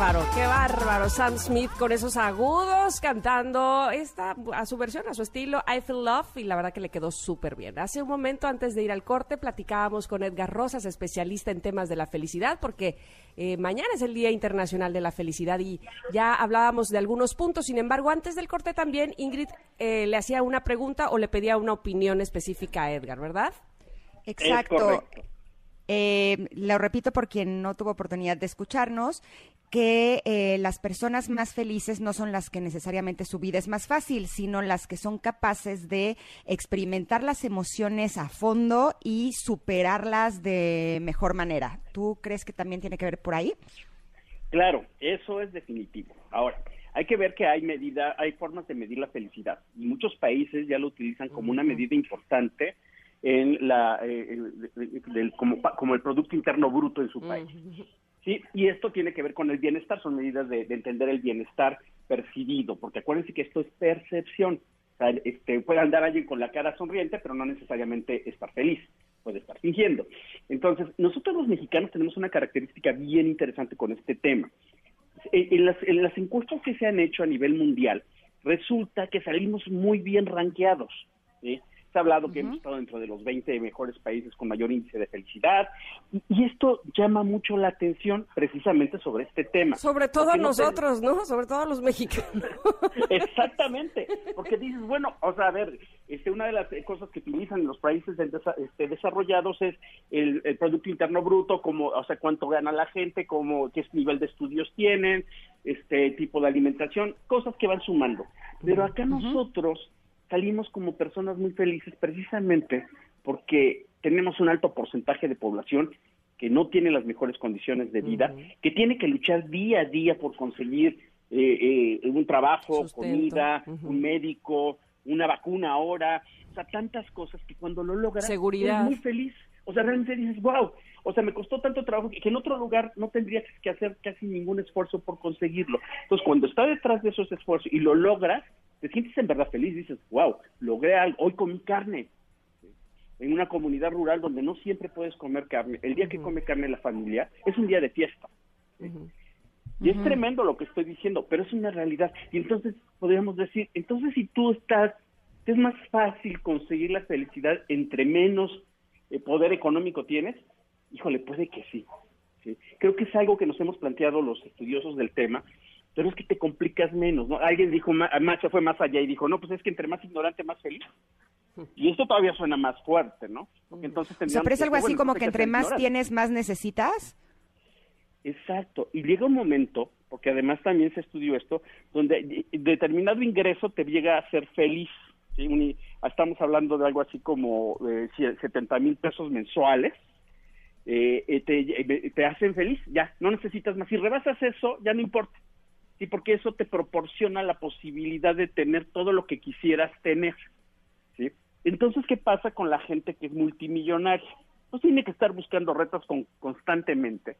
Bárbaro, qué bárbaro. Sam Smith con esos agudos cantando esta a su versión, a su estilo, I Feel Love, y la verdad que le quedó súper bien. Hace un momento, antes de ir al corte, platicábamos con Edgar Rosas, especialista en temas de la felicidad, porque eh, mañana es el Día Internacional de la Felicidad y ya hablábamos de algunos puntos. Sin embargo, antes del corte también, Ingrid eh, le hacía una pregunta o le pedía una opinión específica a Edgar, ¿verdad? Exacto. Eh, lo repito por quien no tuvo oportunidad de escucharnos, que eh, las personas más felices no son las que necesariamente su vida es más fácil, sino las que son capaces de experimentar las emociones a fondo y superarlas de mejor manera. ¿Tú crees que también tiene que ver por ahí? Claro, eso es definitivo. Ahora, hay que ver que hay medida, hay formas de medir la felicidad. Y muchos países ya lo utilizan como una medida importante en la eh, eh, del- como, como el producto interno bruto en su país. Sí, y esto tiene que ver con el bienestar, son medidas de, de entender el bienestar percibido, porque acuérdense que esto es percepción. O sea, este, puede andar alguien con la cara sonriente, pero no necesariamente estar feliz, puede estar fingiendo. Entonces, nosotros los mexicanos tenemos una característica bien interesante con este tema. En, en las, en las encuestas que se han hecho a nivel mundial, resulta que salimos muy bien ranqueados. ¿sí? Se ha hablado que hemos estado dentro de los 20 mejores países con mayor índice de felicidad, y, y esto llama mucho la atención precisamente sobre este tema. Sobre todo no te- nosotros, ¿no? Sobre todo los mexicanos. Exactamente, porque dices, bueno, o sea, a ver, este, una de las eh, cosas que utilizan los países desa- este, desarrollados es el, el Producto Interno Bruto, como, o sea, cuánto gana la gente, como, qué nivel de estudios tienen, este tipo de alimentación, cosas que van sumando. Pero acá nosotros salimos como personas muy felices precisamente porque tenemos un alto porcentaje de población que no tiene las mejores condiciones de vida, que tiene que luchar día a día por conseguir eh, eh, un trabajo, Sustento, comida, un médico, una vacuna ahora, o sea, tantas cosas que cuando lo logras Seguridad. eres muy feliz. O sea, realmente dices, wow, o sea, me costó tanto trabajo que en otro lugar no tendrías que hacer casi ningún esfuerzo por conseguirlo. Entonces, cuando está detrás de esos esfuerzos y lo logras, te sientes en verdad feliz, dices, wow, logré algo, hoy comí carne en una comunidad rural donde no siempre puedes comer carne. El día que come carne la familia es un día de fiesta. Y es tremendo lo que estoy diciendo, pero es una realidad. Y entonces podríamos decir, entonces si tú estás, es más fácil conseguir la felicidad entre menos eh, poder económico tienes, híjole, puede que sí, sí. Creo que es algo que nos hemos planteado los estudiosos del tema, pero es que te complicas menos, ¿no? Alguien dijo, ma- más, se fue más allá y dijo, no, pues es que entre más ignorante, más feliz. Y esto todavía suena más fuerte, ¿no? Porque entonces O sea, pero es algo así bueno, como pues que entre más ignorante. tienes, más necesitas. Exacto, y llega un momento, porque además también se estudió esto, donde de- determinado ingreso te llega a ser feliz. ¿sí? Un- estamos hablando de algo así como eh, sie- 70 mil pesos mensuales, eh, eh, te, eh, te hacen feliz, ya, no necesitas más. Si rebasas eso, ya no importa, sí, porque eso te proporciona la posibilidad de tener todo lo que quisieras tener. ¿sí? Entonces, ¿qué pasa con la gente que es multimillonaria? Pues tiene que estar buscando retos con- constantemente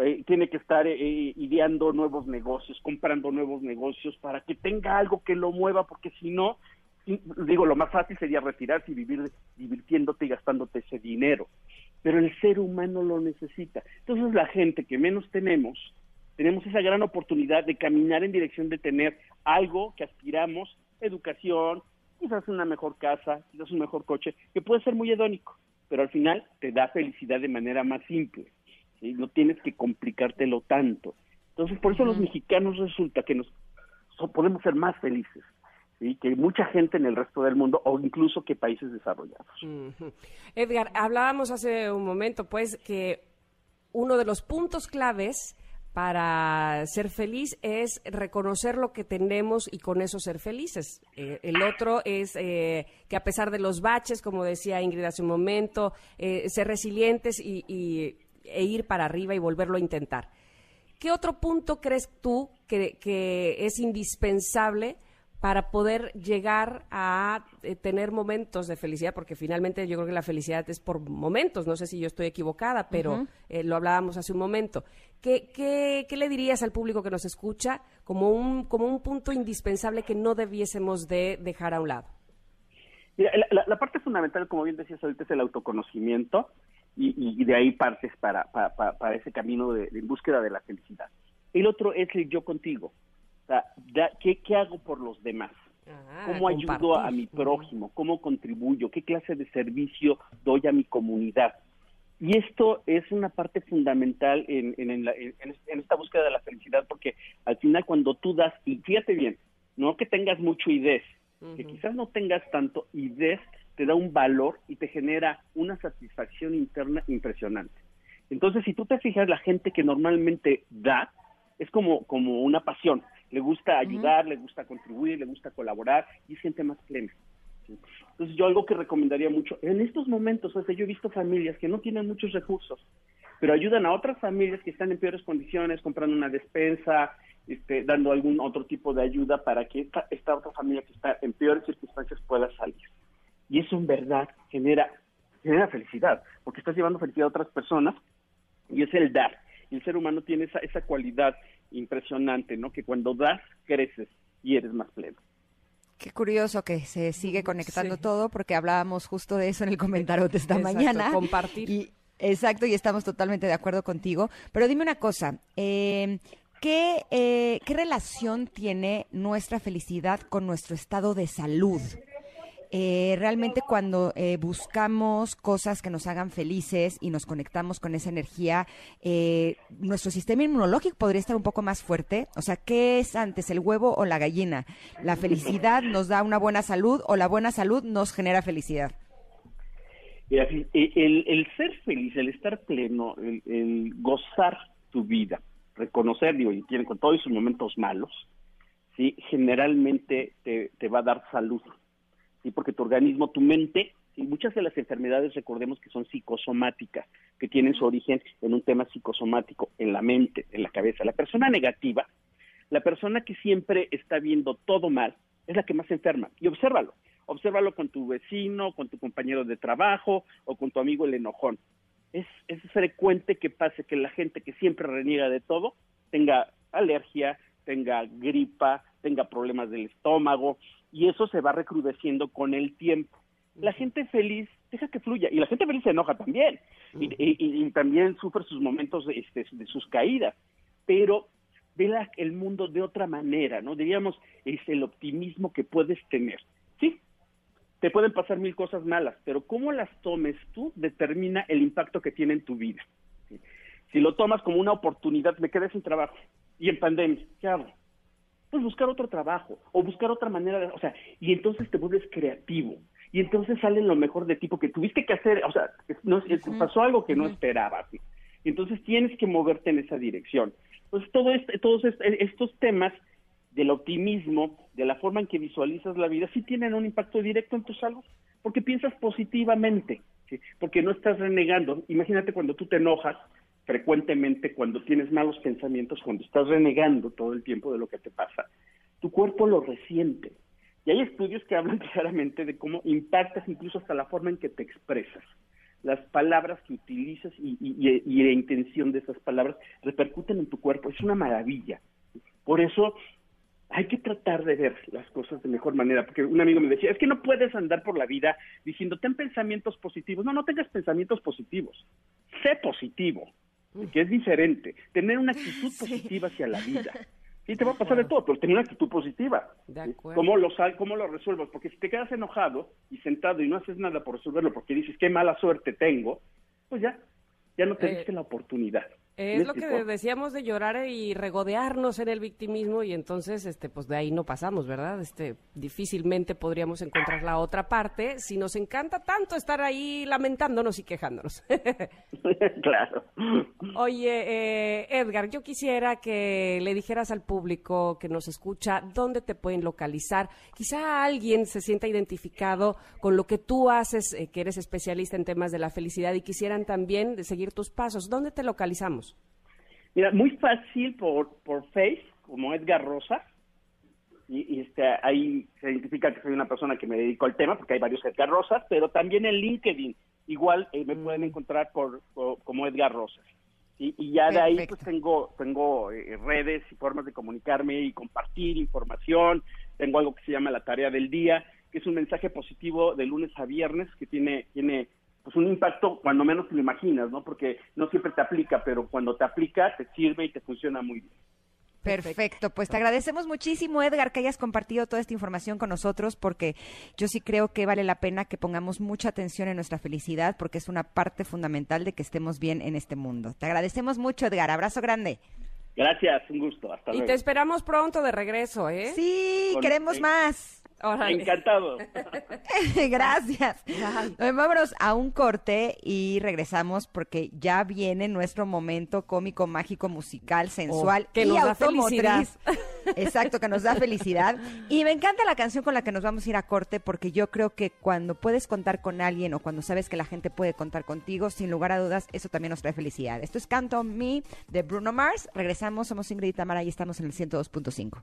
eh, tiene que estar eh, ideando nuevos negocios, comprando nuevos negocios para que tenga algo que lo mueva, porque si no, digo, lo más fácil sería retirarse y vivir divirtiéndote y gastándote ese dinero. Pero el ser humano lo necesita. Entonces la gente que menos tenemos, tenemos esa gran oportunidad de caminar en dirección de tener algo que aspiramos, educación, quizás una mejor casa, quizás un mejor coche, que puede ser muy hedónico, pero al final te da felicidad de manera más simple. ¿sí? No tienes que complicártelo tanto. Entonces, por eso los mexicanos resulta que nos so- podemos ser más felices. ¿sí? que mucha gente en el resto del mundo o incluso que países desarrollados. Edgar, hablábamos hace un momento, pues, que uno de los puntos claves para ser feliz es reconocer lo que tenemos y con eso ser felices. Eh, el otro es eh, que a pesar de los baches, como decía Ingrid hace un momento, eh, ser resilientes y, e ir para arriba y volverlo a intentar. ¿Qué otro punto crees tú que es indispensable para poder llegar a eh, tener momentos de felicidad? Porque finalmente yo creo que la felicidad es por momentos, no sé si yo estoy equivocada, pero eh, lo hablábamos hace un momento. ¿Qué, qué, qué le dirías al público que nos escucha como un, como un punto indispensable que no debiésemos de dejar a un lado? Mira, la, la- la parte fundamental, como bien decías ahorita, es el autoconocimiento y de ahí partes para, para, para- para ese camino de, de búsqueda de la felicidad. El otro es el yo contigo. Sea, ¿qué, ¿qué hago por los demás? Ah, ¿Cómo ayudo a mi prójimo? ¿Cómo contribuyo? ¿Qué clase de servicio doy a mi comunidad? Y esto es una parte fundamental en, en, en la- en- en esta búsqueda de la felicidad, porque al final cuando tú das, y fíjate bien, no que tengas mucho IDES, que quizás no tengas tanto IDES, te da un valor y te genera una satisfacción interna impresionante. Entonces, si tú te fijas, la gente que normalmente da es como, como una pasión. Le gusta ayudar, le gusta contribuir, le gusta colaborar y es gente más plena. ¿sí? Entonces, yo algo que recomendaría mucho, en estos momentos, o sea, yo he visto familias que no tienen muchos recursos, pero ayudan a otras familias que están en peores condiciones, comprando una despensa, este, dando algún otro tipo de ayuda para que esta, esta otra familia que está en peores circunstancias pueda salir. Y eso en verdad genera, genera felicidad, porque estás llevando felicidad a otras personas y es el dar. Y el ser humano tiene esa, esa cualidad impresionante, ¿no? Que cuando das, creces y eres más pleno. Qué curioso que se sigue conectando Sí. todo porque hablábamos justo de eso en el comentario de esta Exacto, mañana. compartir. Y, exacto, y estamos totalmente de acuerdo contigo. Pero dime una cosa, eh, ¿qué, eh, ¿qué relación tiene nuestra felicidad con nuestro estado de salud? Eh, realmente cuando eh, buscamos cosas que nos hagan felices y nos conectamos con esa energía, eh, nuestro sistema inmunológico podría estar un poco más fuerte. O sea, ¿qué es antes, el huevo o la gallina? ¿La felicidad nos da una buena salud o la buena salud nos genera felicidad? El, el ser feliz, el estar pleno, el, el gozar tu vida, reconocer, digo, y tiene con todos sus momentos malos, sí, generalmente te, te va a dar salud, porque tu organismo, tu mente, y muchas de las enfermedades, recordemos que son psicosomáticas, que tienen su origen en un tema psicosomático, en la mente, en la cabeza. La persona negativa, la persona que siempre está viendo todo mal, es la que más enferma. Y obsérvalo. Obsérvalo con tu vecino, con tu compañero de trabajo o con tu amigo el enojón. Es, es frecuente que pase que la gente que siempre reniega de todo tenga alergia, tenga gripa, tenga problemas del estómago y eso se va recrudeciendo con el tiempo. La gente feliz deja que fluya y la gente feliz se enoja también y, y- y- y también sufre sus momentos este, de sus caídas, pero ve la- el mundo de otra manera, ¿no? Diríamos, es el optimismo que puedes tener. Sí, te pueden pasar mil cosas malas, pero cómo las tomes tú determina el impacto que tiene en tu vida. ¿sí? Si lo tomas como una oportunidad, me quedé sin trabajo y en pandemia, ¿qué hago? Pues buscar otro trabajo o buscar otra manera de, o sea, y entonces te vuelves creativo y entonces sale lo mejor de ti porque tuviste que hacer, o sea, no, pasó algo que no esperabas. ¿sí? Entonces tienes que moverte en esa dirección. Entonces todo este- todos est- estos temas del optimismo, de la forma en que visualizas la vida, sí tienen un impacto directo en tu salud, porque piensas positivamente, ¿sí? porque no estás renegando. Imagínate cuando tú te enojas frecuentemente, cuando tienes malos pensamientos, cuando estás renegando todo el tiempo de lo que te pasa, tu cuerpo lo resiente. Y hay estudios que hablan claramente de cómo impactas incluso hasta la forma en que te expresas. las palabras que utilizas y, la intención de esas palabras repercuten en tu cuerpo. Es una maravilla. Por eso hay que tratar de ver las cosas de mejor manera, porque un amigo me decía, es que no puedes andar por la vida diciendo, ten pensamientos positivos. No, no tengas pensamientos positivos. Sé positivo, que es diferente. Tener una actitud positiva hacia la vida. Sí, te va a pasar de todo, pero tener una actitud positiva. De acuerdo. ¿Cómo lo, sal- ¿Cómo lo resuelvas? Porque si te quedas enojado y sentado y no haces nada por resolverlo porque dices, qué mala suerte tengo, pues ya, ya no te Eh, diste la oportunidad. Es ¿Me lo que decíamos de llorar y regodearnos en el victimismo y entonces, este, pues de ahí no pasamos, ¿verdad? Este, difícilmente podríamos encontrar la otra parte si nos encanta tanto estar ahí lamentándonos y quejándonos. claro. Oye, eh, Edgar, yo quisiera que le dijeras al público que nos escucha dónde te pueden localizar. Quizá alguien se sienta identificado con lo que tú haces, eh, que eres especialista en temas de la felicidad y quisieran también seguir tus pasos. ¿Dónde te localizamos? Mira, muy fácil por, por Face, como Edgar Rosa. Y, y, este, ahí se identifica que soy una persona que me dedico al tema, porque hay varios Edgar Rosas, pero también en LinkedIn. Igual eh, me pueden encontrar por, por- como Edgar Rosas. Y, y ya de ahí pues tengo, tengo eh, redes y formas de comunicarme y compartir información. Tengo algo que se llama la tarea del día, que es un mensaje positivo de lunes a viernes que tiene, tiene pues un impacto cuando menos te lo imaginas, ¿no? Porque no siempre te aplica, pero cuando te aplica te sirve y te funciona muy bien. Perfecto, pues te agradecemos muchísimo, Edgar, que hayas compartido toda esta información con nosotros, porque yo sí creo que vale la pena que pongamos mucha atención en nuestra felicidad, porque es una parte fundamental de que estemos bien en este mundo. Te agradecemos mucho, Edgar. Abrazo grande. Gracias, un gusto. Hasta Y luego. te esperamos pronto de regreso, ¿eh? Sí, Con- queremos eh, más. Órale. Encantado. Gracias. Eh, Vámonos a un corte y regresamos porque ya viene nuestro momento cómico, mágico, musical, sensual Oh, que y nos da automotriz. felicidad. Exacto, que nos da felicidad. Y me encanta la canción con la que nos vamos a ir a corte porque yo creo que cuando puedes contar con alguien o cuando sabes que la gente puede contar contigo, sin lugar a dudas, eso también nos trae felicidad. Esto es Canto Me de Bruno Mars. Regresamos, somos Ingrid y Tamara y estamos en el 102.5.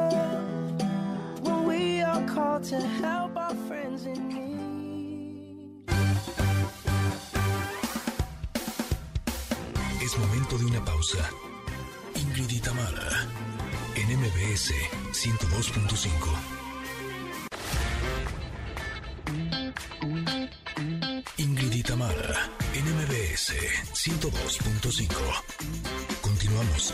called to help our friends in need. Es momento de una pausa. Ingrid y Tamara, en MBS 102.5. Ingrid y en MBS 102.5. Continuamos.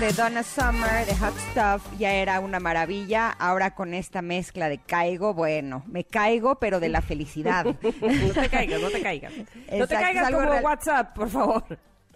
de Donna Summer, de Hot Stuff, ya era una maravilla. Ahora con esta mezcla de caigo, bueno, me caigo, pero de la felicidad. No te caigas, no te caigas. No te caigas como real. WhatsApp, por favor.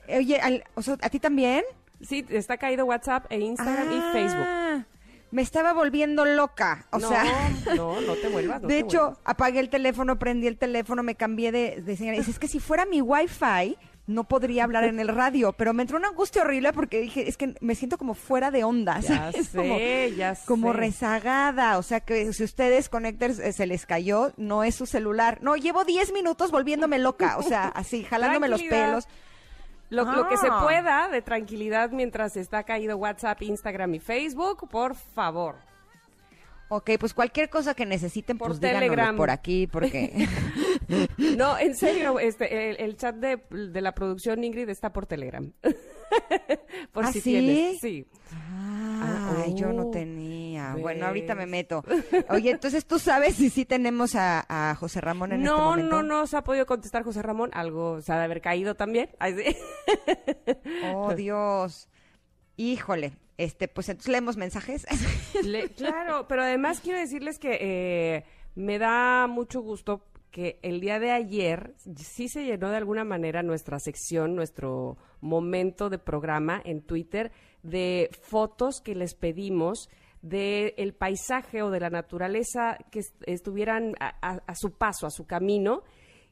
Oye, al- o sea, ¿a ti también? Sí, está caído WhatsApp e Instagram y Facebook. Ah, me estaba volviendo loca. O no, sea, no, no te vuelvas. no de te hecho, vuelvas. apagué el teléfono, prendí el teléfono, me cambié de, de señal. Es que si fuera mi wifi, no podría hablar en el radio. Pero me entró una angustia horrible porque dije, es que me siento como fuera de onda. Ya sé, como, ya como rezagada. O sea que si ustedes conecters eh, se les cayó, no es su celular. No, llevo 10 minutos volviéndome loca. O sea, así, jalándome los pelos. Lo, lo que se Ah. pueda de tranquilidad mientras está caído WhatsApp, Instagram y Facebook, por favor. Ok, pues cualquier cosa que necesiten, Por pues Telegram. por aquí, porque... No, en serio, este, el, el chat de, de la producción Ingrid está por Telegram. por ¿Ah, si sí? tienes. Sí. Ay, yo no oh, tenía. Bueno, ahorita me meto. Oye, entonces tú sabes si sí tenemos a, a José Ramón en este No, momento. no, no se ha podido contestar José Ramón. Algo se ha de haber caído también. Ay, sí. Oh, Dios. Híjole. Este, pues entonces leemos mensajes. Claro, pero además quiero decirles que eh, me da mucho gusto que el día de ayer sí se llenó de alguna manera nuestra sección, nuestro momento de programa en Twitter de fotos que les pedimos de el paisaje o de la naturaleza que est- estuvieran a su paso, a su camino.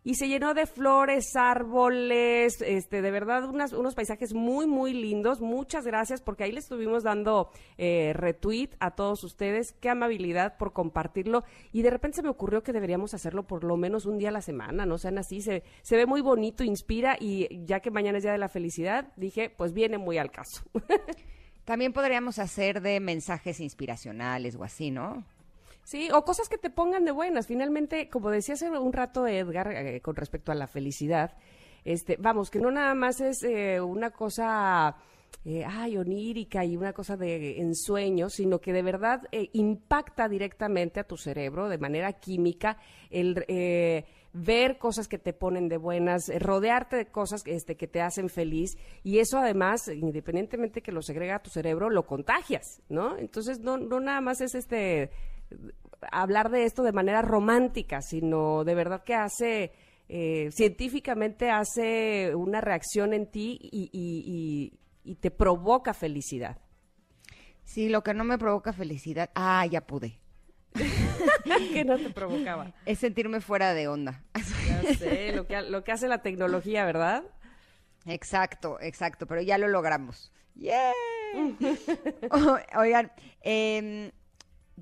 Y se llenó de flores, árboles, este, de verdad unas- unos paisajes muy, muy lindos. Muchas gracias porque ahí le estuvimos dando eh, retweet a todos ustedes. Qué amabilidad por compartirlo. Y de repente se me ocurrió que deberíamos hacerlo por lo menos un día a la semana, no sean así. Se, se ve muy bonito, inspira y ya que mañana es Día de la Felicidad, dije, pues viene muy al caso. También podríamos hacer de mensajes inspiracionales o así, ¿no? Sí, o cosas que te pongan de buenas. Finalmente, como decía hace un rato Edgar, eh, con respecto a la felicidad, este, vamos, que no nada más es eh, una cosa, eh, ay, onírica y una cosa de ensueño, sino que de verdad eh, impacta directamente a tu cerebro de manera química el eh, ver cosas que te ponen de buenas, eh, rodearte de cosas este, que te hacen feliz y eso además, independientemente que lo segrega a tu cerebro, lo contagias, ¿no? Entonces no, no nada más es este hablar de esto de manera romántica, sino de verdad que hace, eh, científicamente hace una reacción en ti y, y- y- y te provoca felicidad. Sí, lo que no me provoca felicidad. Ah, ya pude. que no te provocaba. Es sentirme fuera de onda. Ya sé, lo que, lo que hace la tecnología, ¿verdad? Exacto, exacto, pero ya lo logramos. ¡Yay! O- Oigan, em,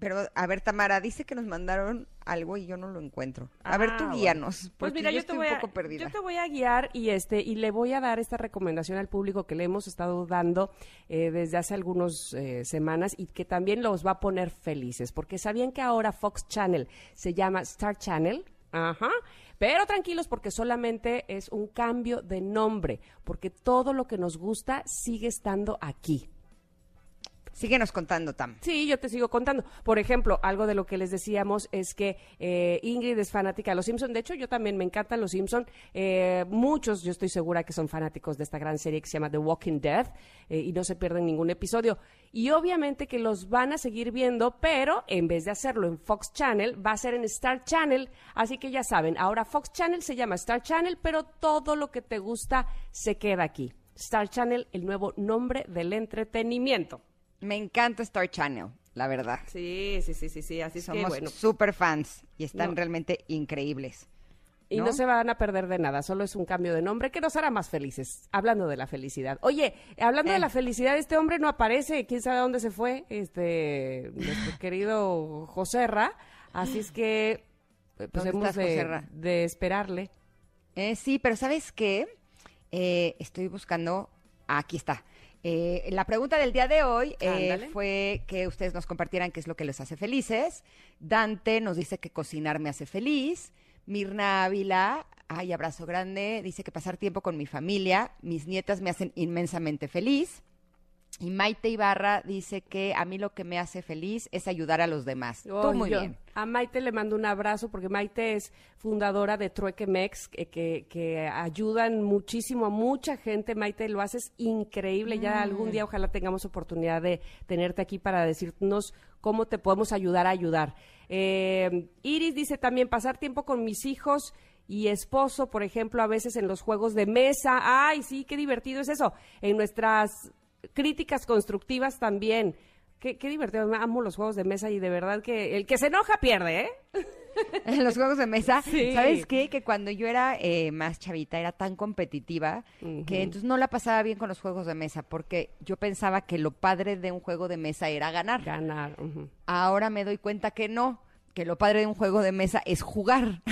pero a ver, Tamara, dice que nos mandaron algo y yo no lo encuentro. A ver, Ah, tú bueno. guíanos, Pues porque mira, yo, yo, te estoy voy un a, poco perdida. yo te voy a guiar y este y le voy a dar esta recomendación al público que le hemos estado dando eh, desde hace algunas semanas y que también los va a poner felices, porque sabían que ahora Fox Channel se llama Star Channel. Ajá. Pero tranquilos porque solamente es un cambio de nombre, porque todo lo que nos gusta sigue estando aquí. Síguenos contando, Tam. Sí, yo te sigo contando. Por ejemplo, algo de lo que les decíamos es que eh, Ingrid es fanática de los Simpson. De hecho, yo también me encantan los Simpson. Eh, muchos, yo estoy segura que son fanáticos de esta gran serie que se llama The Walking Dead eh, y no se pierden ningún episodio. Y obviamente que los van a seguir viendo, pero en vez de hacerlo en Fox Channel, va a ser en Star Channel. Así que ya saben, ahora Fox Channel se llama Star Channel, pero todo lo que te gusta se queda aquí. Star Channel, el nuevo nombre del entretenimiento. Me encanta Star Channel, la verdad. Sí, sí, sí, sí, sí. Así que Somos bueno. super fans y están No. realmente increíbles. Y ¿no? ¿no? se van a perder de nada, solo es un cambio de nombre que nos hará más felices. Hablando de la felicidad. Oye, hablando Eh. de la felicidad, este hombre no aparece, quién sabe dónde se fue, este, nuestro querido Joserra. Así es que, eh, pues ¿Dónde hemos de, esperarle. Eh, sí, pero ¿sabes qué? Eh, estoy buscando. ah, aquí está. Eh, la pregunta del día de hoy eh, fue que ustedes nos compartieran qué es lo que les hace felices. Dante nos dice que cocinar me hace feliz. Mirna Ávila, ay, abrazo grande, dice que pasar tiempo con mi familia, mis nietas me hacen inmensamente feliz. Y Maite Ibarra dice que a mí lo que me hace feliz es ayudar a los demás. Tú Ay, muy yo bien. A Maite le mando un abrazo porque Maite es fundadora de Trueque Mex, que, que, que ayudan muchísimo a mucha gente. Maite, lo haces increíble. Ya algún día ojalá tengamos oportunidad de tenerte aquí para decirnos cómo te podemos ayudar a ayudar. Eh, Iris dice también pasar tiempo con mis hijos y esposo, por ejemplo, a veces en los juegos de mesa. Ay, sí, qué divertido es eso. En nuestras críticas constructivas también. Qué, qué divertido, amo los juegos de mesa y de verdad que el que se enoja pierde, ¿eh? En los juegos de mesa, Sí. ¿sabes qué? Que cuando yo era eh, más chavita era tan competitiva que entonces no la pasaba bien con los juegos de mesa porque yo pensaba que lo padre de un juego de mesa era ganar. Ganar. Ahora me doy cuenta que no, que lo padre de un juego de mesa es jugar.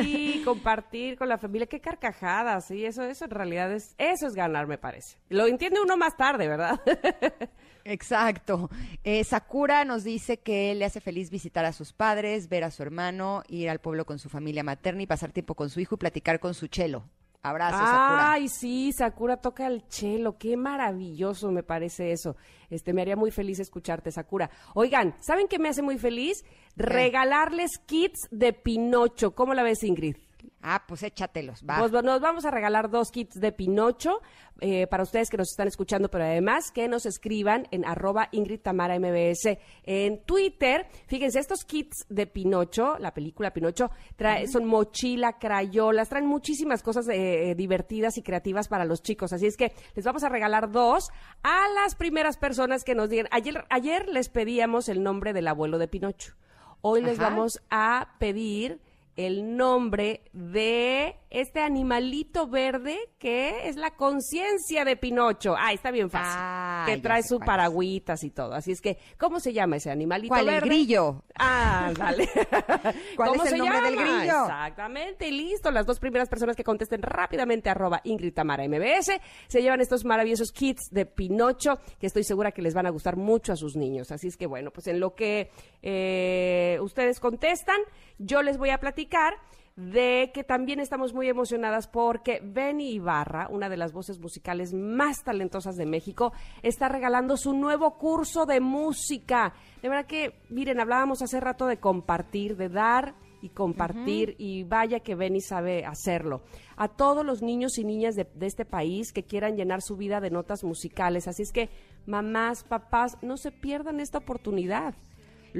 Sí, compartir con la familia, qué carcajadas, sí, eso, eso en realidad es, eso es ganar, me parece. Lo entiende uno más tarde, ¿verdad? Exacto. Eh, Sakura nos dice que le hace feliz visitar a sus padres, ver a su hermano, ir al pueblo con su familia materna y pasar tiempo con su hijo y platicar con su chelo. Abrazo, Sakura. Ay, sí, Sakura toca el chelo, qué maravilloso me parece eso. Este, me haría muy feliz escucharte, Sakura. Oigan, ¿saben qué me hace muy feliz? Regalarles kits de Pinocho. ¿Cómo la ves, Ingrid? Ah, pues échatelos, va. Pues nos vamos a regalar dos kits de Pinocho eh, para ustedes que nos están escuchando, pero además que nos escriban en arroba Ingrid Tamara MBS en Twitter. Fíjense, estos kits de Pinocho, la película Pinocho, trae, son mochila, crayolas, traen muchísimas cosas eh, eh, divertidas y creativas para los chicos. Así es que les vamos a regalar dos a las primeras personas que nos digan. Ayer, ayer les pedíamos el nombre del abuelo de Pinocho. Hoy les Ajá. vamos a pedir el nombre de este animalito verde que es la conciencia de Pinocho. Ah, está bien fácil. Ah, que trae sé su cuál es. paragüitas y todo. Así es que, ¿cómo se llama ese animalito ¿Cuál? El verde? grillo. Ah, dale. ¿Cuál ¿Cómo es el se nombre del llama? grillo? Exactamente, y listo. Las dos primeras personas que contesten rápidamente arroba Ingrid Tamara MBS se llevan estos maravillosos kits de Pinocho que estoy segura que les van a gustar mucho a sus niños. Así es que bueno, pues en lo que eh, ustedes contestan, yo les voy a platicar de que también estamos muy emocionadas porque Benny Ibarra, una de las voces musicales más talentosas de México, está regalando su nuevo curso de música. De verdad que, miren, hablábamos hace rato de compartir, de dar y compartir, y vaya que Benny sabe hacerlo. A todos los niños y niñas de, de este país que quieran llenar su vida de notas musicales. Así es que, mamás, papás, no se pierdan esta oportunidad.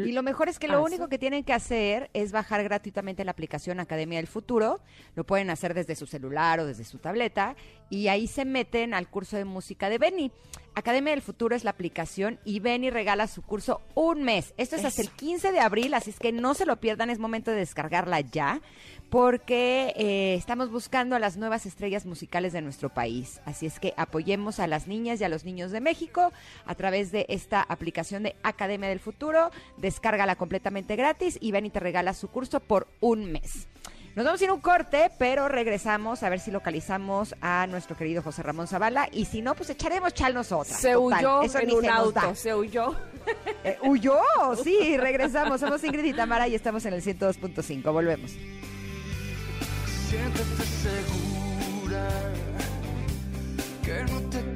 Y lo mejor es que Ah, lo sí. único que tienen que hacer es bajar gratuitamente la aplicación Academia del Futuro. Lo pueden hacer desde su celular o desde su tableta. Y ahí se meten al curso de música de Benny. Academia del Futuro es la aplicación y Benny regala su curso un mes. Esto es hasta el 15 de abril, así es que no se lo pierdan. Es momento de descargarla ya. Porque eh, estamos buscando a las nuevas estrellas musicales de nuestro país. Así es que apoyemos a las niñas y a los niños de México a través de esta aplicación de Academia del Futuro. Descárgala completamente gratis y ven y te regala su curso por un mes. Nos vamos a ir a un corte, pero regresamos a ver si localizamos a nuestro querido José Ramón Zavala. Y si no, pues echaremos chal nosotras. Se Total, huyó eso en ni un se auto, se huyó. Eh, ¿Huyó? Sí, regresamos. Somos Ingrid y Tamara y estamos en el 102.5. Volvemos. Siéntete segura, que no te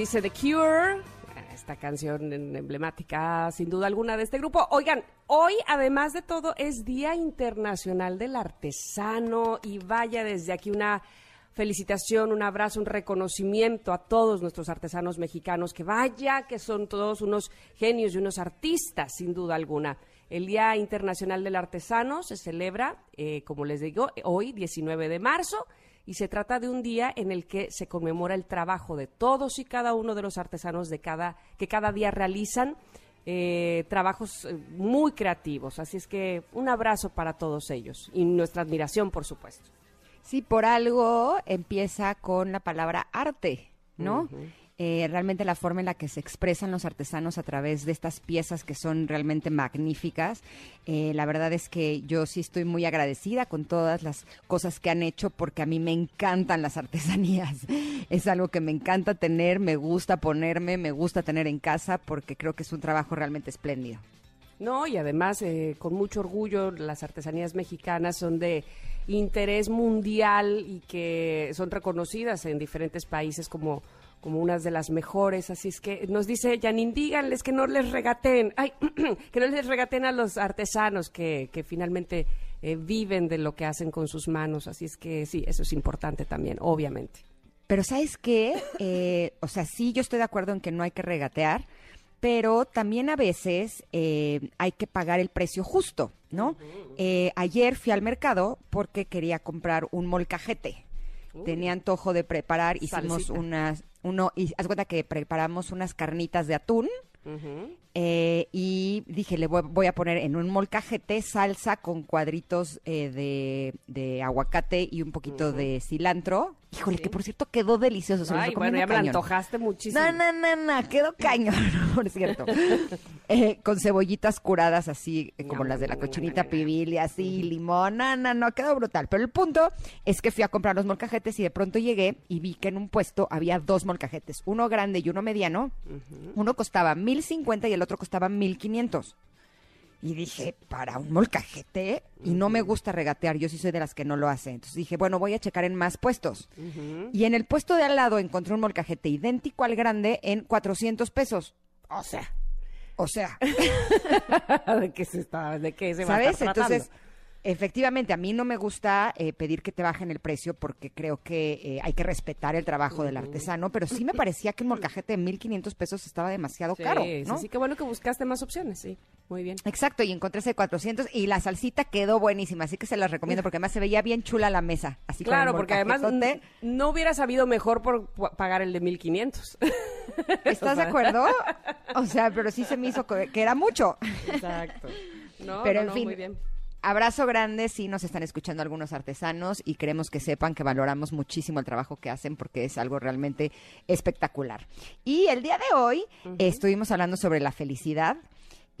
Dice The Cure. Esta canción emblemática, sin duda alguna, de este grupo. Oigan, hoy, además de todo, es Día Internacional del Artesano y vaya desde aquí una felicitación, un abrazo, un reconocimiento a todos nuestros artesanos mexicanos, que vaya que son todos unos genios y unos artistas, sin duda alguna. El Día Internacional del Artesano se celebra, eh, como les digo, hoy, 19 de marzo, y se trata de un día en el que se conmemora el trabajo de todos y cada uno de los artesanos de cada, que cada día realizan eh, trabajos eh, muy creativos. Así es que un abrazo para todos ellos y nuestra admiración, por supuesto. Sí, por algo empieza con la palabra arte, ¿no? Eh, realmente la forma en la que se expresan los artesanos a través de estas piezas que son realmente magníficas. Eh, la verdad es que yo sí estoy muy agradecida con todas las cosas que han hecho porque a mí me encantan las artesanías. Es algo que me encanta tener, me gusta ponerme, me gusta tener en casa porque creo que es un trabajo realmente espléndido. No, y además, eh, con mucho orgullo, las artesanías mexicanas son de interés mundial y que son reconocidas en diferentes países como, como unas de las mejores. Así es que nos dice Janine, díganles que no les regaten, ay, que no les regaten a los artesanos que, que finalmente eh, viven de lo que hacen con sus manos. Así es que sí, eso es importante también, obviamente. Pero ¿sabes qué? Eh, o sea, sí, yo estoy de acuerdo en que no hay que regatear, pero también a veces eh, hay que pagar el precio justo, ¿no? Eh, ayer fui al mercado porque quería comprar un molcajete. Tenía antojo de preparar, hicimos Salsita. unas, uno, y haz cuenta que preparamos unas carnitas de atún. Eh, y dije, le voy, voy a poner en un molcajete salsa con cuadritos eh, de, de aguacate y un poquito de cilantro. Híjole, que por cierto quedó delicioso. se Ay, bueno, ya me cañón. antojaste muchísimo. No, no, no, no, quedó cañón, por cierto. Eh, con cebollitas curadas así, como las de la cochinita ñam. pibil y así, limón. No, no, no, quedó brutal. Pero el punto es que fui a comprar los molcajetes y de pronto llegué y vi que en un puesto había dos molcajetes, uno grande y uno mediano. Uno costaba 1050 y el otro costaba 1500. Y dije, para un molcajete, y no me gusta regatear, yo sí soy de las que no lo hace. Entonces dije, bueno, voy a checar en más puestos. Y en el puesto de al lado encontré un molcajete idéntico al grande en 400 pesos. O sea, O sea, ¿de qué se está, de qué se va a ¿sabes? estar? Entonces, efectivamente, a mí no me gusta eh, pedir que te bajen el precio porque creo que eh, hay que respetar el trabajo del artesano, pero sí me parecía que un molcajete de 1.500 pesos estaba demasiado Sí, caro, sí, ¿no? sí, qué bueno que buscaste más opciones, sí. Muy bien. Exacto, y encontré ese de 400 y la salsita quedó buenísima, así que se las recomiendo porque además se veía bien chula la mesa. Así Claro, el porque además no hubiera sabido mejor por pagar el de 1500. ¿Estás de acuerdo? O sea, pero sí se me hizo que era mucho. Exacto. No, Pero no, en no, fin, muy bien. Abrazo grande, sí nos están escuchando algunos artesanos y queremos que sepan que valoramos muchísimo el trabajo que hacen porque es algo realmente espectacular. Y el día de hoy estuvimos hablando sobre la felicidad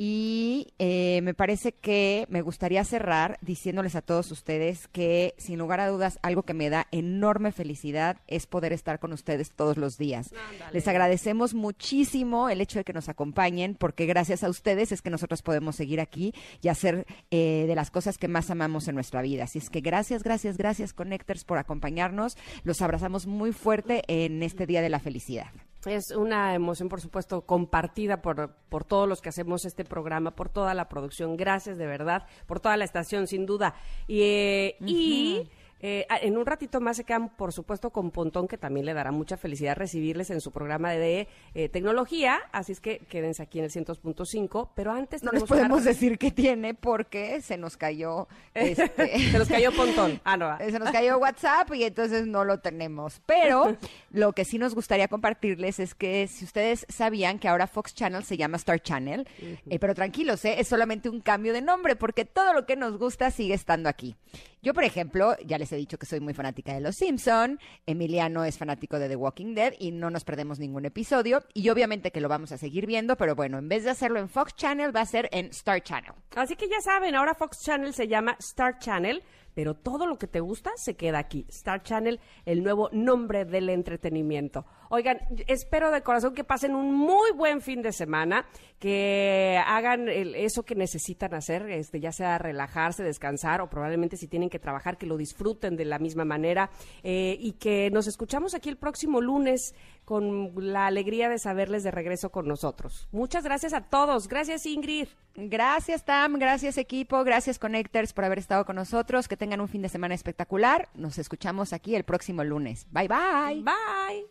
y eh, me parece que me gustaría cerrar diciéndoles a todos ustedes que sin lugar a dudas algo que me da enorme felicidad es poder estar con ustedes todos los días. Les agradecemos muchísimo el hecho de que nos acompañen porque gracias a ustedes es que nosotros podemos seguir aquí y hacer eh, de las cosas que más amamos en nuestra vida. Así es que gracias, gracias, gracias Connectors por acompañarnos. Los abrazamos muy fuerte en este Día de la Felicidad. Es una emoción, por supuesto, compartida por, por todos los que hacemos este programa, por toda la producción. Gracias de verdad, por toda la estación, sin duda. Y, y, eh, a- en un ratito más se quedan, por supuesto, con Pontón, que también le dará mucha felicidad recibirles en su programa de eh, tecnología. Así es que quédense aquí en el 100.5. Pero antes No les podemos una- decir qué tiene porque se nos cayó este, Se nos cayó Pontón. Ah, no. Se nos cayó WhatsApp y entonces no lo tenemos. Pero lo que sí nos gustaría compartirles es que si ustedes sabían que ahora Fox Channel se llama Star Channel, eh, pero tranquilos, ¿eh? es solamente un cambio de nombre porque todo lo que nos gusta sigue estando aquí. Yo, por ejemplo, ya les he dicho que soy muy fanática de Los Simpson, Emiliano es fanático de The Walking Dead y no nos perdemos ningún episodio y obviamente que lo vamos a seguir viendo, pero bueno, en vez de hacerlo en Fox Channel va a ser en Star Channel. Así que ya saben, ahora Fox Channel se llama Star Channel. Pero todo lo que te gusta se queda aquí. Star Channel, el nuevo nombre del entretenimiento. Oigan, espero de corazón que pasen un muy buen fin de semana, que hagan el- eso que necesitan hacer, este, ya sea relajarse, descansar o probablemente si tienen que trabajar, que lo disfruten de la misma manera eh, y que nos escuchamos aquí el próximo lunes con la alegría de saberles de regreso con nosotros. Muchas gracias a todos. Gracias, Ingrid. Gracias, Tam. Gracias, equipo. Gracias, Connectors, por haber estado con nosotros. Que tengan un fin de semana espectacular. Nos escuchamos aquí el próximo lunes. Bye, bye. Bye.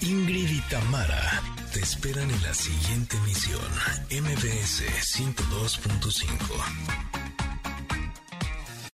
Ingrid y Tamara te esperan en la siguiente emisión, MBS 102.5.